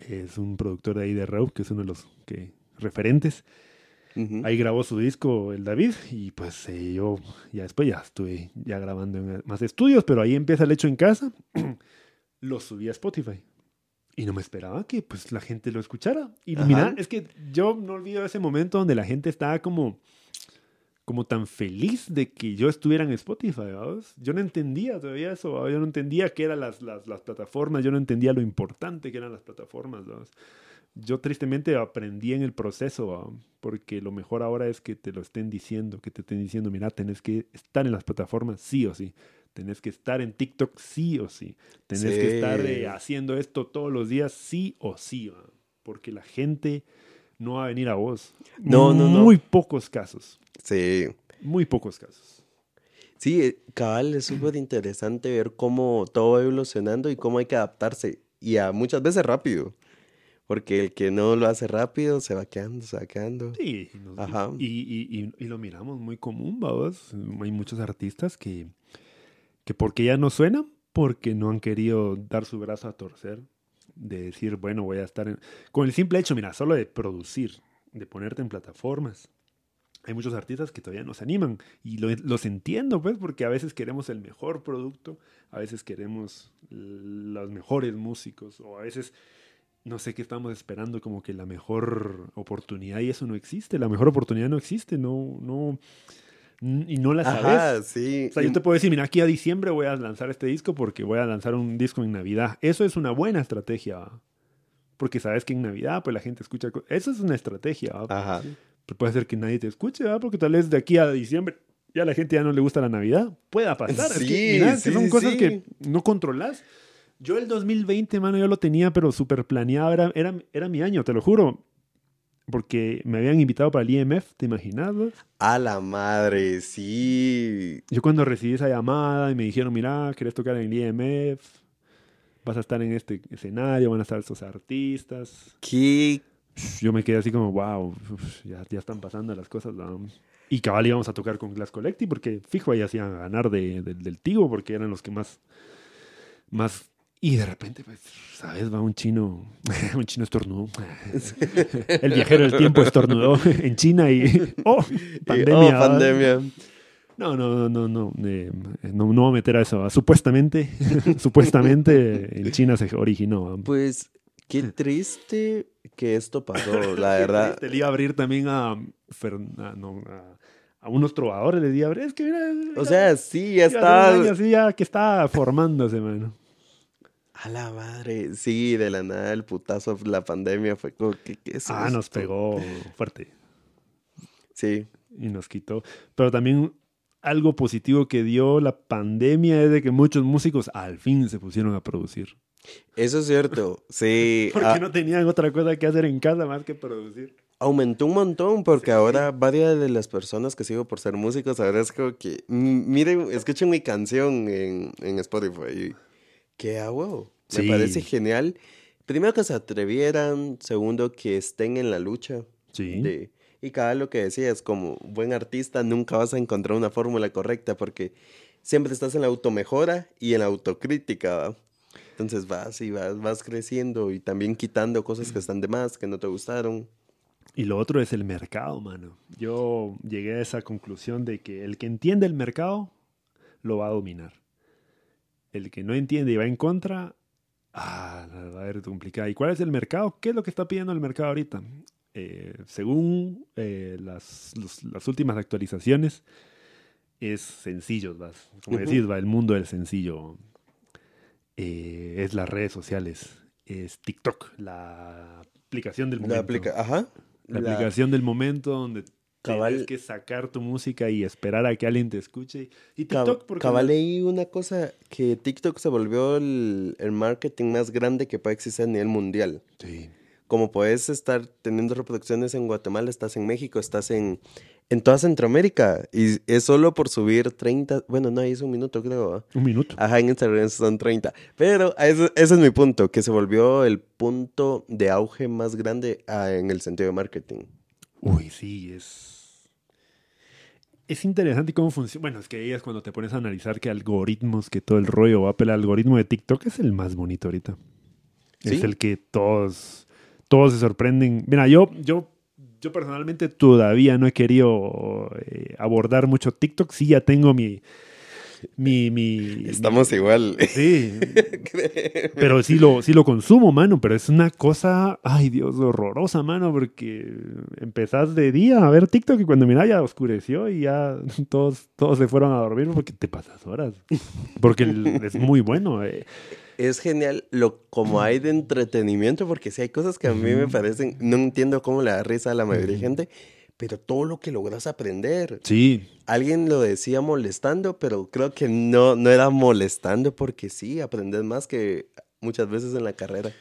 [SPEAKER 2] es un productor de ahí de Reu, que es uno de los que, referentes. Ahí grabó su disco el David y pues eh, yo ya después ya estuve ya grabando en más estudios, pero ahí empieza el hecho en casa. lo subí a Spotify y no me esperaba que pues la gente lo escuchara. Y
[SPEAKER 1] Ajá.
[SPEAKER 2] mira, es que yo no olvido ese momento donde la gente estaba como como tan feliz de que yo estuviera en Spotify. Yo no entendía todavía eso, yo no entendía qué eran las, las, las plataformas, yo no entendía lo importante que eran las plataformas. Yo tristemente aprendí en el proceso, porque lo mejor ahora es que te lo estén diciendo, que te estén diciendo, mira, tenés que estar en las plataformas sí o sí, tenés que estar en TikTok sí o sí, tenés
[SPEAKER 1] Sí.
[SPEAKER 2] que estar eh, haciendo esto todos los días sí o sí, ¿va? porque la gente no va a venir a vos.
[SPEAKER 1] No, no, no.
[SPEAKER 2] Muy pocos casos,
[SPEAKER 1] Sí.
[SPEAKER 2] muy pocos casos.
[SPEAKER 1] Sí, eh, cabal, es súper interesante ver cómo todo va evolucionando y cómo hay que adaptarse. Y a muchas veces rápido. Porque el que no lo hace rápido se va quedando, se va quedando.
[SPEAKER 2] Sí,
[SPEAKER 1] Ajá.
[SPEAKER 2] y, y- y- y lo miramos muy común, vamos. Hay muchos artistas que, que porque ya no suenan, porque no han querido dar su brazo a torcer, de decir, bueno, voy a estar en... Con el simple hecho, mira, solo de producir, de ponerte en plataformas. Hay muchos artistas que todavía no se animan y lo- los entiendo, pues, porque a veces queremos el mejor producto, a veces queremos los mejores músicos, o a veces no sé qué estamos esperando, como que la mejor oportunidad y eso no existe. La mejor oportunidad no existe, no, no, y no la sabes.
[SPEAKER 1] Ajá, sí.
[SPEAKER 2] O sea, yo te puedo decir, mira, aquí a diciembre voy a lanzar este disco porque voy a lanzar un disco en Navidad. Eso es una buena estrategia, ¿va? porque sabes que en Navidad pues la gente escucha. Eso es una estrategia, ¿va?
[SPEAKER 1] Ajá.
[SPEAKER 2] Pero puede ser que nadie te escuche, ¿va? porque tal vez de aquí a diciembre ya a la gente ya no le gusta la Navidad. Pueda pasar. es que,
[SPEAKER 1] Sí,
[SPEAKER 2] mira, es que son
[SPEAKER 1] sí,
[SPEAKER 2] cosas que no controlas. Yo el 2020, mano, yo lo tenía, pero súper planeado. Era, era, era mi año, te lo juro. Porque me habían invitado para el IMF, ¿te imaginas? vos?
[SPEAKER 1] A la madre, sí.
[SPEAKER 2] Yo cuando recibí esa llamada y me dijeron, mira, ¿querés tocar en el IMF? vas a estar en este escenario, van a estar estos artistas.
[SPEAKER 1] ¿Qué?
[SPEAKER 2] Yo me quedé así como, wow, ya, ya están pasando las cosas. ¿no? Y cabal íbamos a tocar con Glass Collective porque fijo ahí hacían ganar de, de- del Tigo porque eran los que más, más... Y de repente, pues, ¿sabes? Va un chino, un chino estornudó. El viajero del tiempo estornudó en China y... ¡Oh! Pandemia.
[SPEAKER 1] oh, pandemia.
[SPEAKER 2] No, no, no, no, eh, no, no voy a meter a eso. ¿va? Supuestamente, supuestamente en China se originó. ¿va?
[SPEAKER 1] Pues qué triste que esto pasó, la verdad.
[SPEAKER 2] Te le iba a abrir también a, a- no, a, a unos trovadores, les iba a. Es que mira,
[SPEAKER 1] O sea, sí, ya está.
[SPEAKER 2] así ya que está formándose, mano.
[SPEAKER 1] A la madre. Sí, de la nada el putazo, la pandemia fue como que. ¿qué es
[SPEAKER 2] Ah, nos pegó fuerte
[SPEAKER 1] Sí.
[SPEAKER 2] y nos quitó. Pero también algo positivo que dio la pandemia es de que muchos músicos al fin se pusieron a producir.
[SPEAKER 1] Eso es cierto. Sí.
[SPEAKER 2] Porque
[SPEAKER 1] a-
[SPEAKER 2] no tenían otra cosa que hacer en casa más que producir.
[SPEAKER 1] Aumentó un montón porque ahora varias de las personas que sigo por ser músicos, ahora es como que, mm, miren, escuchen mi canción en, en Spotify. y, ¿Qué hago? Me
[SPEAKER 2] Sí.
[SPEAKER 1] parece genial. Primero que se atrevieran, segundo que estén en la lucha.
[SPEAKER 2] Sí.
[SPEAKER 1] de- y cada lo que decías, como buen artista nunca vas a encontrar una fórmula correcta porque siempre estás en la automejora y en la autocrítica. ¿va? Entonces vas y vas, vas creciendo y también quitando cosas que están de más, que no te gustaron.
[SPEAKER 2] Y lo otro es el mercado, mano. Yo llegué a esa conclusión de que el que entiende el mercado lo va a dominar. El que no entiende y va en contra, ah, la va a ver complicada. ¿Y cuál es el mercado? ¿Qué es lo que está pidiendo el mercado ahorita? Eh, según eh, las, los- las últimas actualizaciones, es sencillos, vas. Como decís, va el mundo del sencillo. Eh, es las redes sociales. Es TikTok, la aplicación del momento.
[SPEAKER 1] La aplica ajá.
[SPEAKER 2] La,
[SPEAKER 1] La-
[SPEAKER 2] aplicación del momento donde
[SPEAKER 1] Cabal-
[SPEAKER 2] tienes que sacar tu música y esperar a que alguien te escuche. Y TikTok, porque
[SPEAKER 1] cabal leí una cosa, que TikTok se volvió el, el marketing más grande que puede existir a nivel mundial.
[SPEAKER 2] Sí.
[SPEAKER 1] Como puedes estar teniendo reproducciones en Guatemala, estás en México, estás en, en toda Centroamérica. Y es solo por subir 30, bueno, no, ahí es un minuto creo. ¿va?
[SPEAKER 2] Un minuto.
[SPEAKER 1] Ajá, en Instagram son 30. Pero ese, ese es mi punto, que se volvió el punto de auge más grande ah, en el sentido de marketing.
[SPEAKER 2] Uy, sí, es. Es interesante cómo funciona. Bueno, es que ahí es cuando te pones a analizar qué algoritmos, que todo el rollo va El algoritmo de TikTok es el más bonito ahorita. Es el que todos, todos se sorprenden. Mira, yo, yo, yo personalmente todavía no he querido eh, abordar mucho TikTok. Sí, ya tengo mi. Mi, mi,
[SPEAKER 1] Estamos igual.
[SPEAKER 2] Sí, pero sí lo, sí lo consumo, mano, pero es una cosa, ay Dios, horrorosa, mano, porque empezás de día a ver TikTok y cuando mira ya oscureció y ya todos, todos se fueron a dormir porque te pasas horas. Porque es muy bueno. eh.
[SPEAKER 1] Es genial lo como hay de entretenimiento, porque sí hay cosas que a mí me parecen, no entiendo cómo le da risa a la mayoría de gente, pero todo lo que logras aprender.
[SPEAKER 2] Sí,
[SPEAKER 1] Alguien lo decía molestando, pero creo que no, no era molestando porque sí, aprendes más que muchas veces en la carrera.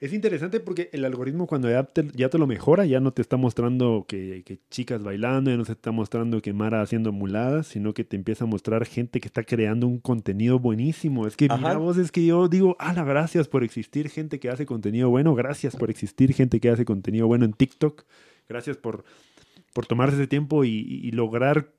[SPEAKER 2] Es interesante porque el algoritmo cuando ya te, ya te lo mejora, ya no te está mostrando que, que chicas bailando, ya no se está mostrando que Mara haciendo muladas, sino que te empieza a mostrar gente que está creando un contenido buenísimo. Es que
[SPEAKER 1] Ajá.
[SPEAKER 2] mira vos, es que yo digo, ala, gracias por existir gente que hace contenido bueno, gracias por existir gente que hace contenido bueno en TikTok, gracias por, por tomarse ese tiempo y, y lograr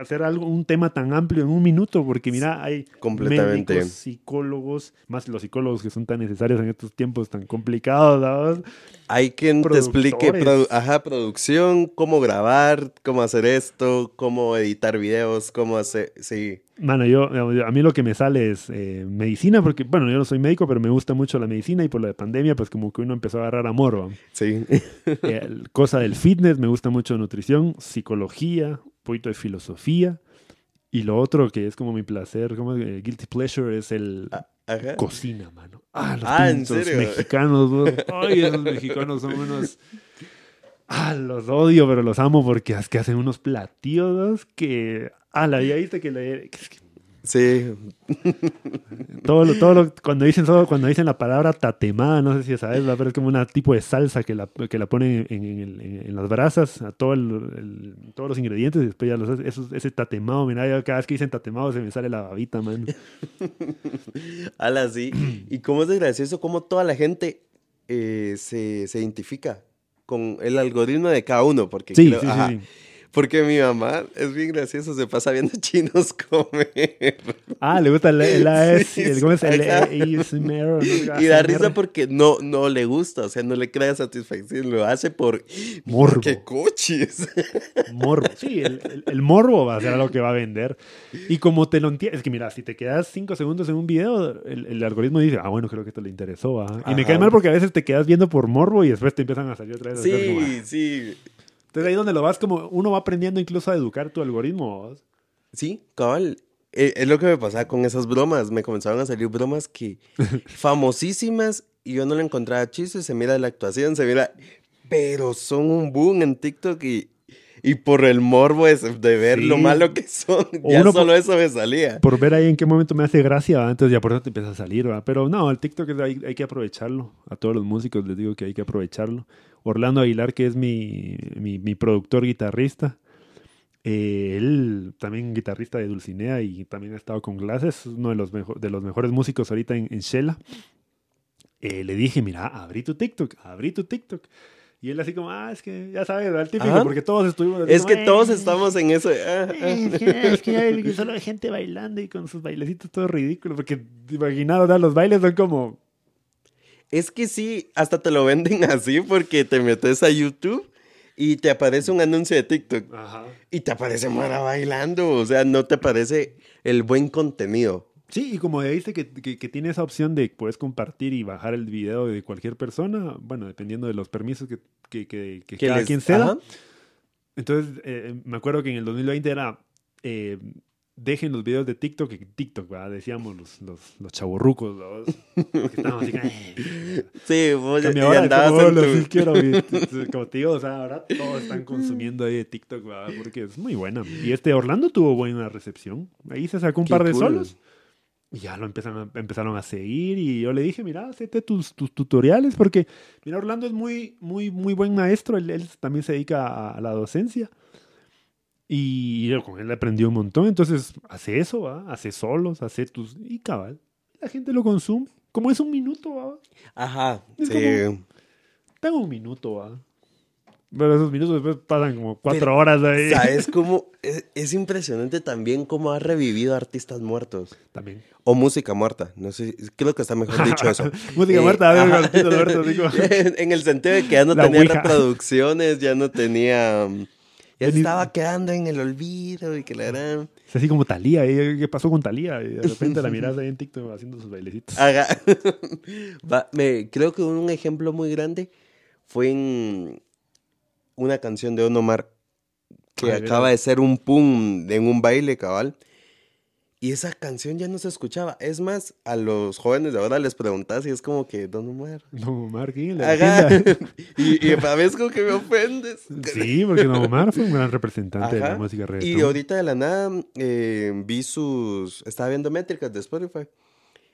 [SPEAKER 2] hacer algo, un tema tan amplio en un minuto, porque mira, hay
[SPEAKER 1] Completamente.
[SPEAKER 2] médicos, psicólogos, más los psicólogos que son tan necesarios en estos tiempos tan complicados, ¿sabes?
[SPEAKER 1] Hay quien te explique produ- ajá, producción, cómo grabar, cómo hacer esto, cómo editar videos, cómo hacer... Sí,
[SPEAKER 2] Mano, yo, a mí lo que me sale es eh, medicina, porque, bueno, yo no soy médico, pero me gusta mucho la medicina y por la pandemia, pues como que uno empezó a agarrar amor. ¿va?
[SPEAKER 1] sí.
[SPEAKER 2] Eh, cosa del fitness, me gusta mucho nutrición, psicología, un poquito de filosofía. Y lo otro que es como mi placer, como eh, guilty pleasure, es el
[SPEAKER 1] Ah, Ajá.
[SPEAKER 2] cocina, mano. Ah, los
[SPEAKER 1] Ah, ¿en serio?
[SPEAKER 2] mexicanos, bro. Ay, esos mexicanos son unos... Ah, los odio, pero los amo porque es que hacen unos platillos que... Ah, la viste que le...
[SPEAKER 1] Sí.
[SPEAKER 2] Todo lo, todo lo- cuando dicen todo, cuando dicen la palabra tatemada, no sé si sabes, pero es como un tipo de salsa que la, que la ponen en, en el- en- en las brasas, a todo el- el- todos los ingredientes, y después ya los esos- ese tatemado, mira, cada vez que dicen tatemado se me sale la babita, man.
[SPEAKER 1] Ala, sí. Y cómo es de gracioso cómo toda la gente eh, se, se identifica con el algoritmo de cada uno. Porque,
[SPEAKER 2] Sí,
[SPEAKER 1] creo-
[SPEAKER 2] sí, sí,
[SPEAKER 1] ajá.
[SPEAKER 2] sí.
[SPEAKER 1] Porque mi mamá es bien gracioso, se pasa viendo chinos comer.
[SPEAKER 2] Ah, le gusta el, AS.
[SPEAKER 1] Y da risa porque no, no le gusta, o sea, no le crea satisfacción, lo hace por...
[SPEAKER 2] Morbo.
[SPEAKER 1] ¡Qué coches!
[SPEAKER 2] Morbo. Sí, el, el- el morbo va a ser algo que va a vender. Y como te lo entiendes, es que mira, si te quedas cinco segundos en un video, el, el algoritmo dice, ah, bueno, creo que esto le interesó. ¿va?". Y me cae mal porque a veces te quedas viendo por morbo y después te empiezan a salir otra vez.
[SPEAKER 1] Sí,
[SPEAKER 2] ah.
[SPEAKER 1] sí.
[SPEAKER 2] Entonces ahí donde lo vas como, uno va aprendiendo incluso a educar tu algoritmo.
[SPEAKER 1] Sí, cabal. Eh, Es lo que me pasaba con esas bromas. Me comenzaron a salir bromas que famosísimas y yo no le encontraba chiste. Se mira la actuación, se mira. Pero son un boom en TikTok y, y por el morbo es de ver
[SPEAKER 2] Sí.
[SPEAKER 1] lo malo que son.
[SPEAKER 2] O
[SPEAKER 1] Ya
[SPEAKER 2] uno
[SPEAKER 1] solo
[SPEAKER 2] por-
[SPEAKER 1] eso me salía.
[SPEAKER 2] Por ver ahí en qué momento me hace gracia, ¿va? entonces ya por eso te empieza a salir. ¿va? Pero no, el TikTok hay, hay que aprovecharlo. A todos los músicos les digo que hay que aprovecharlo. Orlando Aguilar, que es mi, mi, mi productor guitarrista, eh, él también guitarrista de Dulcinea y también ha estado con Glasses, es uno de los, mejo- de los mejores músicos ahorita en, en Shela. Eh, le dije, mira, abrí tu TikTok, abrí tu TikTok. Y él así como, ah, es que ya sabes, el típico,
[SPEAKER 1] Ajá.
[SPEAKER 2] porque todos estuvimos...
[SPEAKER 1] Es
[SPEAKER 2] como,
[SPEAKER 1] que todos
[SPEAKER 2] "Eh,
[SPEAKER 1] estamos en eso. ah, ah".
[SPEAKER 2] es que, es que hay solo gente bailando y con sus bailecitos todo ridículos. Porque imaginaros, ¿verdad? los bailes son como.
[SPEAKER 1] Es que sí, hasta te lo venden así porque te metes a YouTube y te aparece un anuncio de TikTok.
[SPEAKER 2] Ajá.
[SPEAKER 1] Y te aparece Mara bailando. O sea, no te aparece el buen contenido.
[SPEAKER 2] Sí, y como ya viste que, que, que tiene esa opción de puedes compartir y bajar el video de cualquier persona, bueno, dependiendo de los permisos que, que, que, cada
[SPEAKER 1] les-
[SPEAKER 2] quien se da.
[SPEAKER 1] ajá.
[SPEAKER 2] Entonces, eh, me acuerdo que en el 2020 era. eh, dejen los videos de TikTok en TikTok, ¿verdad? Decíamos los, los, los así, "Eh".
[SPEAKER 1] Sí, vos ya-
[SPEAKER 2] Cambia
[SPEAKER 1] y
[SPEAKER 2] ahora,
[SPEAKER 1] andabas
[SPEAKER 2] como,
[SPEAKER 1] en
[SPEAKER 2] "Hola,
[SPEAKER 1] tu-
[SPEAKER 2] sí quiero", y t- t- como te digo, o sea, ahora todos están consumiendo ahí de TikTok, ¿verdad? porque es muy buena. Y este Orlando tuvo buena recepción. Ahí se sacó un
[SPEAKER 1] Qué
[SPEAKER 2] par de
[SPEAKER 1] cool.
[SPEAKER 2] solos. Y ya lo empezaron a, empezaron a seguir y yo le dije, mira, hacete tus, tus tutoriales porque, mira, Orlando es muy, muy, muy buen maestro, él, él también se dedica a, a la docencia y yo con él aprendí un montón, entonces hace eso, ¿va? hace solos, hace tus... y cabal, la gente lo consume, como es un minuto, ¿va?
[SPEAKER 1] Ajá,
[SPEAKER 2] Es
[SPEAKER 1] sí.
[SPEAKER 2] como- tengo un minuto, ¿va? Pero esos minutos después pasan como cuatro
[SPEAKER 1] Pero,
[SPEAKER 2] horas ahí.
[SPEAKER 1] ¿Sabes cómo? Es, es impresionante también cómo ha revivido artistas muertos.
[SPEAKER 2] También.
[SPEAKER 1] O música muerta. No sé, creo que está mejor dicho eso.
[SPEAKER 2] Música
[SPEAKER 1] Eh,
[SPEAKER 2] muerta, a ver, artistas muertos, digo.
[SPEAKER 1] en el sentido de que ya no
[SPEAKER 2] La
[SPEAKER 1] tenía
[SPEAKER 2] ouija.
[SPEAKER 1] reproducciones, ya no tenía... um, Ya estaba quedando en el olvido y que la gran...
[SPEAKER 2] Es así como Talía, ¿eh? ¿qué pasó con Talía? Y de repente la miras ahí en TikTok haciendo sus bailecitos.
[SPEAKER 1] Haga. Va, me, creo que un ejemplo muy grande fue en una canción de Don Omar que
[SPEAKER 2] Ay,
[SPEAKER 1] acaba
[SPEAKER 2] mira.
[SPEAKER 1] de ser un pum en un baile cabal. Y esa canción ya no se escuchaba. Es más, a los jóvenes de ahora les preguntas y es como que Don Omar.
[SPEAKER 2] Don Omar, ¿quién? La
[SPEAKER 1] y, y a veces como que me ofendes.
[SPEAKER 2] Sí, porque Don Omar fue un gran representante de la música
[SPEAKER 1] Y
[SPEAKER 2] reggaetón.
[SPEAKER 1] ahorita de la nada eh, vi sus. Estaba viendo métricas de Spotify.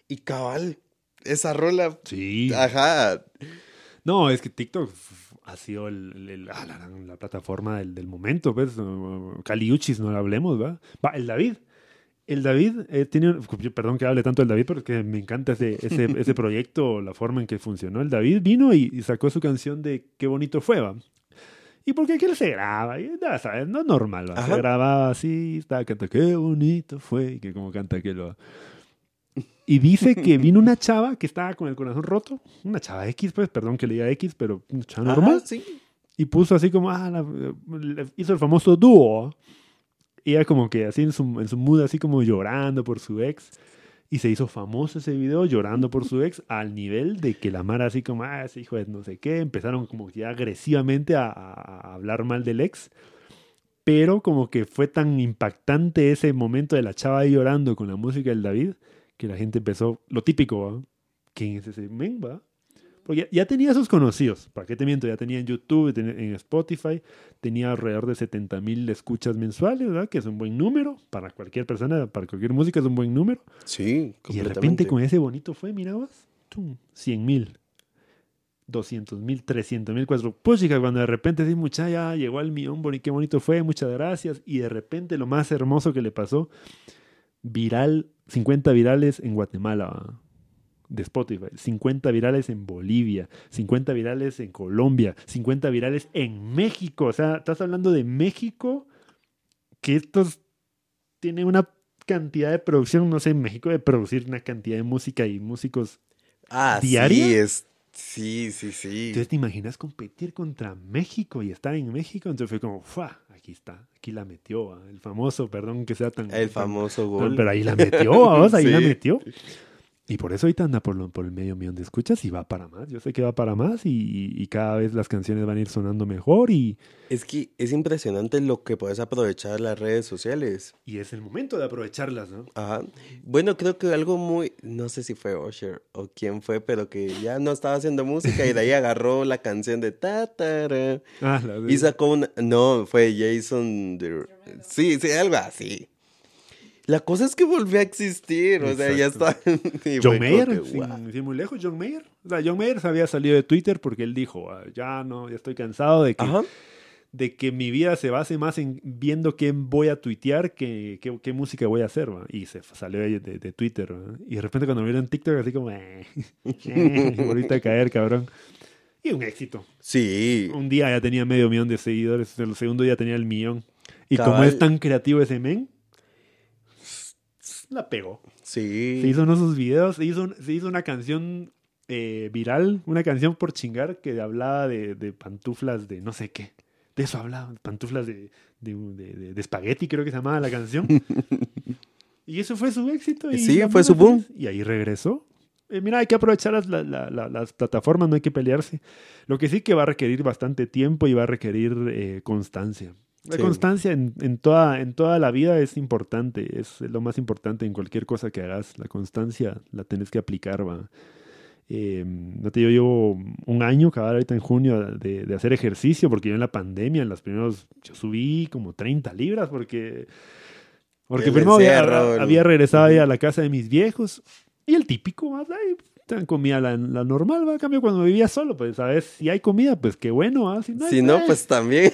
[SPEAKER 1] Y cabal, esa rola.
[SPEAKER 2] Sí.
[SPEAKER 1] Ajá.
[SPEAKER 2] No, es que TikTok ha sido el- ah, la, la plataforma del, del momento, pues. uh, Caliuchis, no hablemos, ¿va? Va, el David. El David eh, tiene, un- perdón que hable tanto del David, porque me encanta ese, ese, ese proyecto, la forma en que funcionó. El David vino y, y sacó su canción de Qué bonito fue, ¿va? Y porque aquí él se graba, y ya sabes, no es normal, ¿va? Se
[SPEAKER 1] Ajá.
[SPEAKER 2] grababa así, estaba cantando Qué bonito fue, y que como canta aquel, ¿va? Y dice que vino una chava que estaba con el corazón roto, una chava X, pues, perdón que le diga X, pero una chava
[SPEAKER 1] Ajá,
[SPEAKER 2] normal.
[SPEAKER 1] sí.
[SPEAKER 2] Y puso así como, ah, la- hizo el famoso dúo. Ella como que así en su, en su mood, así como llorando por su ex. Y se hizo famoso ese video llorando por su ex al nivel de que la Mara así como, ah, ese hijo de no sé qué, empezaron como ya agresivamente a, a- a hablar mal del ex. Pero como que fue tan impactante ese momento de la chava ahí llorando con la música del David, que la gente empezó, lo típico, ¿va? ¿Quién es ese men, va? Porque ya tenía sus conocidos, ¿para qué te miento? Ya tenía en YouTube, en Spotify, tenía alrededor de 70 mil escuchas mensuales, ¿verdad? Que es un buen número para cualquier persona, para cualquier música es un buen número.
[SPEAKER 1] Sí,
[SPEAKER 2] Y de repente con ese bonito fue, mirabas, 100 mil. 200 mil, 300 mil, cuatro. Pues cuando de repente sí, mucha, ya llegó al millón, qué bonito fue, muchas gracias. Y de repente lo más hermoso que le pasó, viral, 50 virales en Guatemala de Spotify, 50 virales en Bolivia, 50 virales en Colombia, 50 virales en México. O sea, estás hablando de México, que estos tienen una cantidad de producción, no sé, en México de producir una cantidad de música y músicos
[SPEAKER 1] ah, diaria. Sí, es Sí, sí, sí.
[SPEAKER 2] Entonces te imaginas competir contra México y estar en México. Entonces fue como, ¡fua! Aquí está, aquí la metió. El famoso, perdón que sea tan.
[SPEAKER 1] El famoso gol.
[SPEAKER 2] Pero ahí la metió, vamos, ahí la metió. Y por eso ahorita anda por, por el medio millón de escuchas y va para más. Yo sé que va para más y, cada vez las canciones van a ir sonando mejor y...
[SPEAKER 1] Es que es impresionante lo que puedes aprovechar las redes sociales.
[SPEAKER 2] Y es el momento de aprovecharlas, ¿no?
[SPEAKER 1] Ajá. Bueno, creo que algo muy... No sé si fue Usher o quién fue, pero que ya no estaba haciendo música y de ahí agarró la canción de Tatara. Ah, la de... Y sacó una... No, fue Jason... De... Sí, sí, algo así. La cosa es que volvió a existir, o sea, ya está.
[SPEAKER 2] John Mayer, sin, muy lejos, John Mayer. O sea, John Mayer se había salido de Twitter porque él dijo, ah, ya no, ya estoy cansado de que, de que mi vida se base más en viendo qué voy a tuitear que qué música voy a hacer. Y se salió de, de, Twitter. Y de repente cuando me vieron en TikTok, así como, eh, eh, a caer, cabrón. Y un éxito.
[SPEAKER 1] Sí.
[SPEAKER 2] Un día ya tenía medio millón de seguidores, el segundo día tenía el millón. Y como es tan creativo ese men, la pegó.
[SPEAKER 1] Sí.
[SPEAKER 2] Se hizo uno de sus videos, se hizo, se hizo una canción eh, viral, una canción por chingar que hablaba de, de, pantuflas de no sé qué. De eso hablaba, pantuflas de, de, de espagueti, creo que se llamaba la canción. y eso fue su éxito. Y
[SPEAKER 1] sí, fue su boom.
[SPEAKER 2] Y ahí regresó. Eh, mira, hay que aprovechar las, las, plataformas, no hay que pelearse. Lo que sí que va a requerir bastante tiempo y va a requerir eh, constancia. La constancia en, en, toda, en toda la vida es importante, es lo más importante en cualquier cosa que hagas. La constancia la tenés que aplicar, va. Eh, no te yo llevo un año, acabar ahorita en junio, de, de, hacer ejercicio, porque yo en la pandemia, en los primeros, yo subí como 30 libras, porque, porque primero había, regresado a la casa de mis viejos, y el típico, más comida la, la, normal, va. A cambio, cuando vivía solo, pues, ¿sabes? Si hay comida, pues qué bueno, ¿ah?
[SPEAKER 1] Si no, pues, pues también.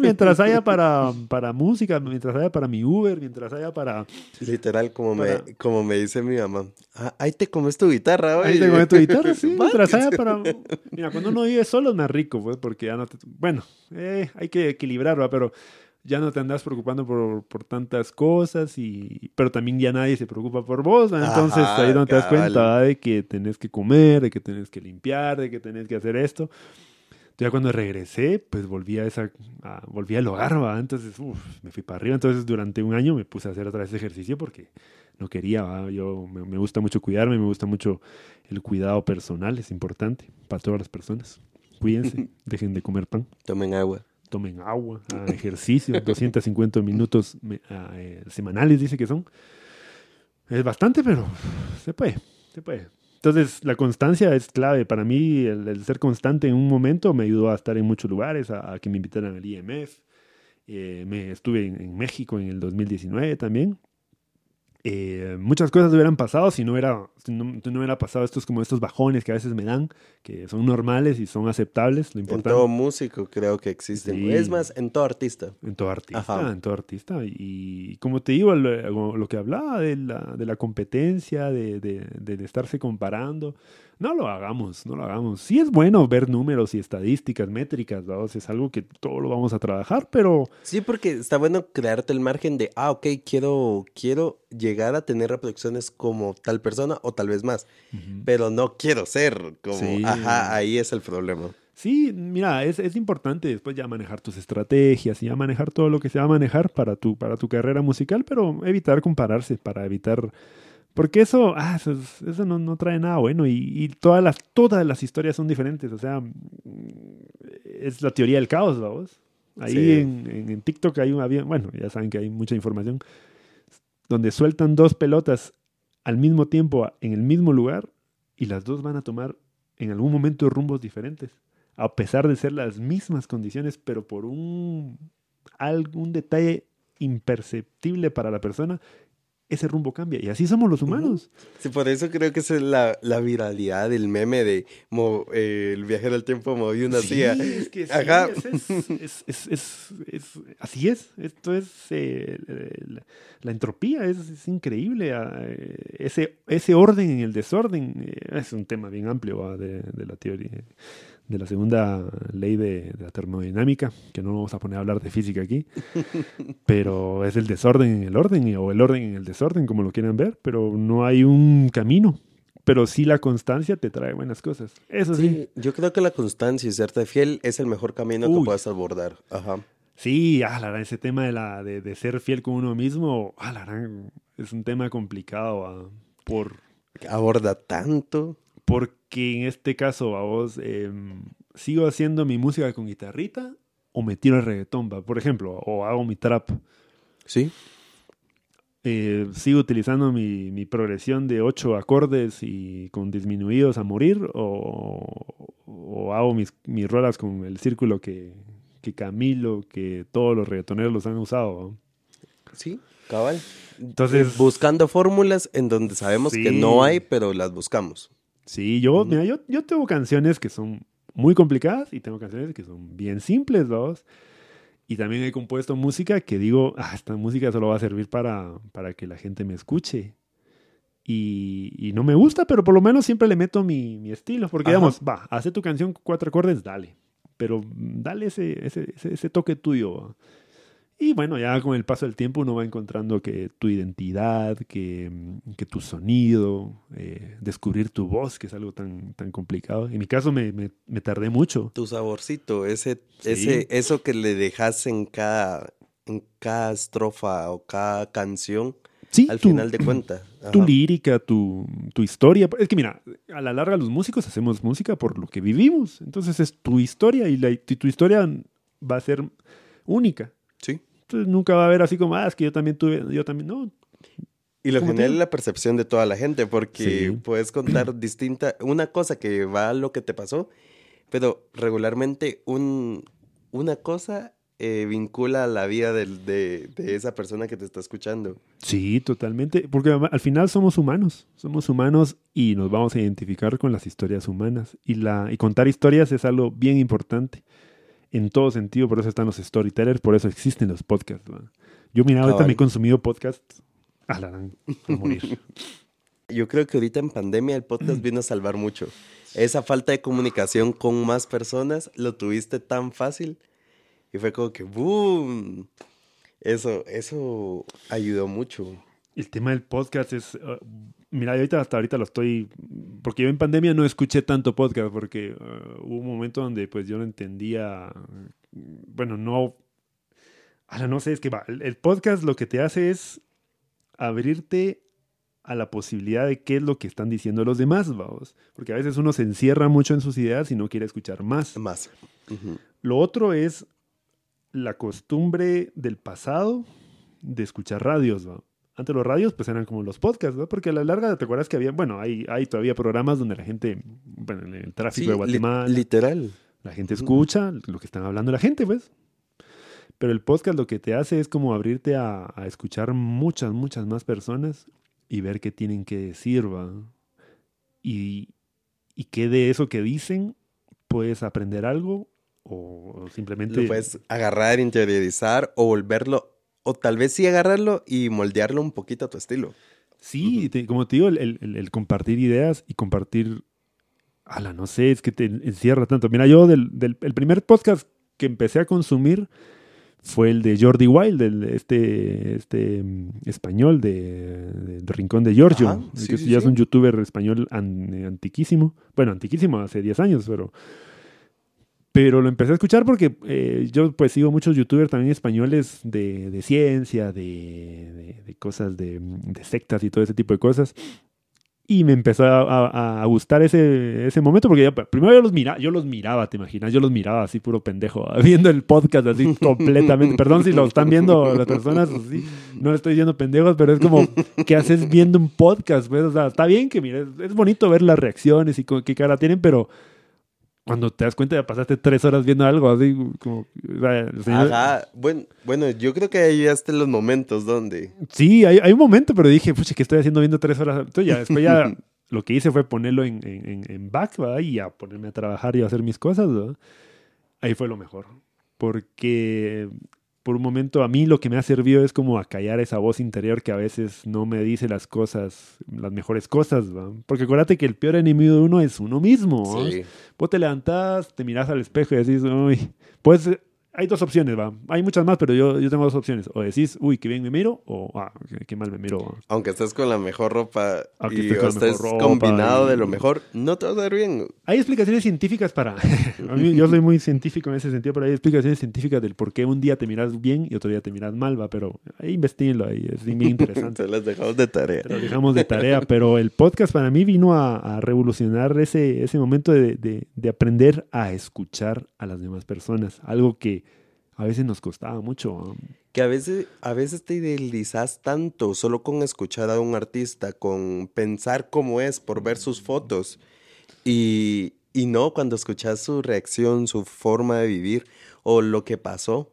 [SPEAKER 2] mientras haya para, para música, mientras haya para mi Uber, mientras haya para...
[SPEAKER 1] Literal, como, me, como me dice mi mamá. Ah, ahí te comes tu guitarra, güey.
[SPEAKER 2] Ahí te comes tu guitarra, sí. mientras haya para... Mira, cuando uno vive solo es más rico, pues, porque ya no te... Bueno, eh, hay que equilibrar, ¿va? Pero ya no te andas preocupando por, por, tantas cosas, y, pero también ya nadie se preocupa por vos. Entonces ahí donde te das cuenta de que tenés que comer, de que tenés que limpiar, de que tenés que hacer esto. Ya cuando regresé, pues volví a esa, volví al hogar, ¿va? entonces me fui para arriba. Entonces durante un año me puse a hacer otra vez ejercicio porque no quería, yo me, me gusta mucho cuidarme, me gusta mucho el cuidado personal, es importante para todas las personas. Cuídense, dejen de comer pan.
[SPEAKER 1] Tomen agua
[SPEAKER 2] tomen agua, ejercicio, 250 minutos eh, semanales dice que son. Es bastante, pero se puede, se puede. Entonces, la constancia es clave. Para mí, el, ser constante en un momento me ayudó a estar en muchos lugares, a, que me invitaran al IMF. Eh, me estuve en, en, México en el 2019 también. Eh, muchas cosas hubieran pasado si no, hubiera, no, hubiera pasado estos como estos bajones que a veces me dan, que son normales y son aceptables. Lo importante.
[SPEAKER 1] En todo músico creo que existen. Es más, en todo artista.
[SPEAKER 2] En todo artista, en todo artista. Y como te digo, lo, que hablaba de la, de la competencia, de, de, de estarse comparando no lo hagamos, no lo hagamos. Sí es bueno ver números y estadísticas, métricas, ¿vamos? es algo que todo lo vamos a trabajar, pero...
[SPEAKER 1] Sí, porque está bueno crearte el margen de, ah, ok, quiero, quiero llegar a tener reproducciones como tal persona o tal vez más, pero no quiero ser como, ajá, ahí es el problema.
[SPEAKER 2] Sí, mira, es, es, importante después ya manejar tus estrategias y ya manejar todo lo que se va a manejar para tu, para tu carrera musical, pero evitar compararse, para evitar porque eso, ah, eso, no, no, trae nada bueno y, y, todas, las, todas las historias son diferentes. O sea, mm, es la teoría del caos, vamos. Ahí en, en, TikTok hay un avión, bueno, ya saben que hay mucha información, donde sueltan dos pelotas al mismo tiempo en el mismo lugar y las dos van a tomar en algún momento rumbos diferentes, a pesar de ser las mismas condiciones, pero por un algún detalle imperceptible para la persona, ese rumbo cambia. Y así somos los humanos.
[SPEAKER 1] Sí, por eso creo que es la, la viralidad del meme de eh, el viajero del tiempo movió una
[SPEAKER 2] sí, Es que sí, Ajá. Es, es, es, así es. Esto es eh, la, entropía, es, increíble. Ah, eh, ese, ese orden en el desorden es un tema bien amplio de, de la teoría de la segunda ley de, la termodinámica, que no vamos a poner a hablar de física aquí, pero es el desorden en el orden o el orden en el desorden, como lo quieran ver, pero no hay un camino. Pero sí la constancia te trae buenas cosas. Eso sí.
[SPEAKER 1] yo creo que la constancia y serte fiel es el mejor camino que puedes abordar. Ajá.
[SPEAKER 2] Sí, ah, la, ese tema de, la, de, ser fiel con uno mismo, ah, la, es un tema complicado. Ah, por...
[SPEAKER 1] Aborda tanto.
[SPEAKER 2] Porque en este caso, a vos, em, sigo haciendo mi música con guitarrita o me tiro el reggaetón, por ejemplo, o hago mi trap.
[SPEAKER 1] Sí.
[SPEAKER 2] Eh, sigo utilizando mi, progresión de ocho acordes y con disminuidos a morir o, hago mis, mis rolas con el círculo que, que Camilo, que todos los reggaetoneros los han usado.
[SPEAKER 1] Sí, cabal. Entonces, buscando fórmulas en donde sabemos que no hay, pero las buscamos.
[SPEAKER 2] Sí, yo, mira, yo, yo tengo canciones que son muy complicadas y tengo canciones que son bien simples, dos. Y también he compuesto música que digo, ah, esta música solo va a servir para, para que la gente me escuche. Y, y, no me gusta, pero por lo menos siempre le meto mi, mi estilo. Porque, digamos, va, hace tu canción cuatro acordes, dale. Pero dale ese, ese, ese, ese toque tuyo. Y bueno, ya con el paso del tiempo uno va encontrando que tu identidad, que, mm, que tu sonido, eh, descubrir tu voz, que es algo tan, tan complicado. En mi caso me, me, tardé mucho.
[SPEAKER 1] Tu saborcito, ese, ese, eso que le dejas en cada, en cada estrofa o cada canción. Sí, al final de cuentas.
[SPEAKER 2] Tu lírica, tu, tu, historia. Es que mira, a la larga los músicos hacemos música por lo que vivimos. Entonces es tu historia y, la, y tu historia va a ser única.
[SPEAKER 1] Sí
[SPEAKER 2] nunca va a haber así como, ah, es que yo también tuve, yo también, no.
[SPEAKER 1] Y lo general es la percepción de toda la gente, porque puedes contar distinta, una cosa que va a lo que te pasó, pero regularmente un, una cosa eh, vincula la vida de, de, esa persona que te está escuchando.
[SPEAKER 2] Sí, totalmente, porque al final somos humanos, somos humanos y nos vamos a identificar con las historias humanas. Y, la, y contar historias es algo bien importante en todo sentido, por eso están los storytellers, por eso existen los podcasts. Yo, mira, ahorita me he consumido podcasts a la a morir.
[SPEAKER 1] Yo creo que ahorita en pandemia el podcast vino a salvar mucho. Esa falta de comunicación con más personas lo tuviste tan fácil y fue como que ¡boom! Eso, eso ayudó mucho.
[SPEAKER 2] El tema del podcast es, uh, mira, ahorita hasta ahorita lo estoy, porque yo en pandemia no escuché tanto podcast, porque uh, hubo un momento donde pues yo no entendía, bueno, no, ahora no sé, es que va, el, podcast lo que te hace es abrirte a la posibilidad de qué es lo que están diciendo los demás, vamos, porque a veces uno se encierra mucho en sus ideas y no quiere escuchar más.
[SPEAKER 1] Más.
[SPEAKER 2] Lo otro es la costumbre del pasado de escuchar radios, ¿va? Antes los radios pues eran como los podcasts, ¿no? Porque a la larga te acuerdas que había, bueno, hay, hay todavía programas donde la gente, bueno, en el tráfico de Guatemala.
[SPEAKER 1] literal.
[SPEAKER 2] La gente escucha lo que están hablando la gente, pues. Pero el podcast lo que te hace es como abrirte a, escuchar muchas, muchas más personas y ver qué tienen que decir, ¿va? Y, y qué de eso que dicen puedes aprender algo o simplemente...
[SPEAKER 1] Lo puedes agarrar, interiorizar o volverlo o tal vez sí agarrarlo y moldearlo un poquito a tu estilo.
[SPEAKER 2] Sí, como te digo, el, compartir ideas y compartir, ala, no sé, es que te encierra tanto. Mira, yo del, el primer podcast que empecé a consumir fue el de Jordi Wild, este, este mm, español de, Rincón de Giorgio, que ya es un youtuber español antiquísimo. Bueno, antiquísimo, hace 10 años, pero pero lo empecé a escuchar porque eh, yo pues sigo muchos youtubers también españoles de, de ciencia, de, de, cosas de, sectas y todo ese tipo de cosas. Y me empezó a, a, gustar ese, ese momento porque primero yo los, miraba, yo los miraba, ¿te imaginas? Yo los miraba así puro pendejo, viendo el podcast así completamente. Perdón si lo están viendo las personas, así, no le estoy diciendo pendejos, pero es como, ¿qué haces viendo un podcast? Pues, o sea, está bien que mires, es bonito ver las reacciones y qué cara tienen, pero cuando te das cuenta ya pasaste tres horas viendo algo así como
[SPEAKER 1] Ajá, bueno, bueno, yo creo que ahí ya están los momentos donde
[SPEAKER 2] sí, hay, hay un momento pero dije pucha, ¿qué estoy haciendo viendo tres horas? Entonces ya después ya lo que hice fue ponerlo en, en, en back ¿verdad? y a ponerme a trabajar y a hacer mis cosas ¿verdad? ahí fue lo mejor porque por un momento a mí lo que me ha servido es como acallar esa voz interior que a veces no me dice las cosas, las mejores cosas, porque acuérdate que el peor enemigo de uno es uno mismo. Sí. Vos te levantás, te miras al espejo y decís, uy, pues hay dos opciones, va. Hay muchas más, pero yo, yo tengo dos opciones. O decís, uy, qué bien me miro, o ah, qué, mal me miro.
[SPEAKER 1] Aunque estés con la mejor ropa y estés, combinado de lo mejor, no te va a ver bien.
[SPEAKER 2] Hay explicaciones científicas para. yo soy muy científico en ese sentido, pero hay explicaciones científicas del por qué un día te miras bien y otro día te miras mal, va. Pero ahí investiguenlo, ahí es bien interesante.
[SPEAKER 1] Te las dejamos de tarea.
[SPEAKER 2] Te dejamos de tarea, pero el podcast para mí vino a, revolucionar ese, ese momento de, de, de aprender a escuchar a las demás personas. Algo que a veces nos costaba mucho.
[SPEAKER 1] Que a veces, a veces te idealizas tanto solo con escuchar a un artista, con pensar cómo es por ver sus fotos. Y, y no cuando escuchas su reacción, su forma de vivir o lo que pasó.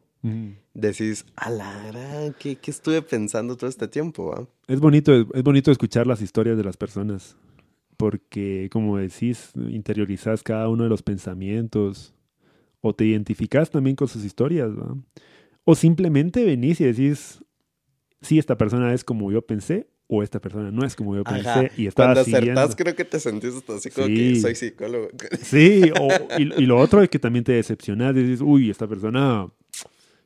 [SPEAKER 1] Decís, a la gran, ¿qué, ¿qué, estuve pensando todo este tiempo?
[SPEAKER 2] Es bonito, es bonito escuchar las historias de las personas, porque como decís, interiorizas cada uno de los pensamientos, o te identificas también con sus historias, ¿no? O simplemente venís y decís, sí, esta persona es como yo pensé, o esta persona no es como yo pensé y estaba Cuando acertás,
[SPEAKER 1] creo que te sentís así como que soy psicólogo.
[SPEAKER 2] Sí, y, lo otro es que también te decepcionas, dices, uy, esta persona,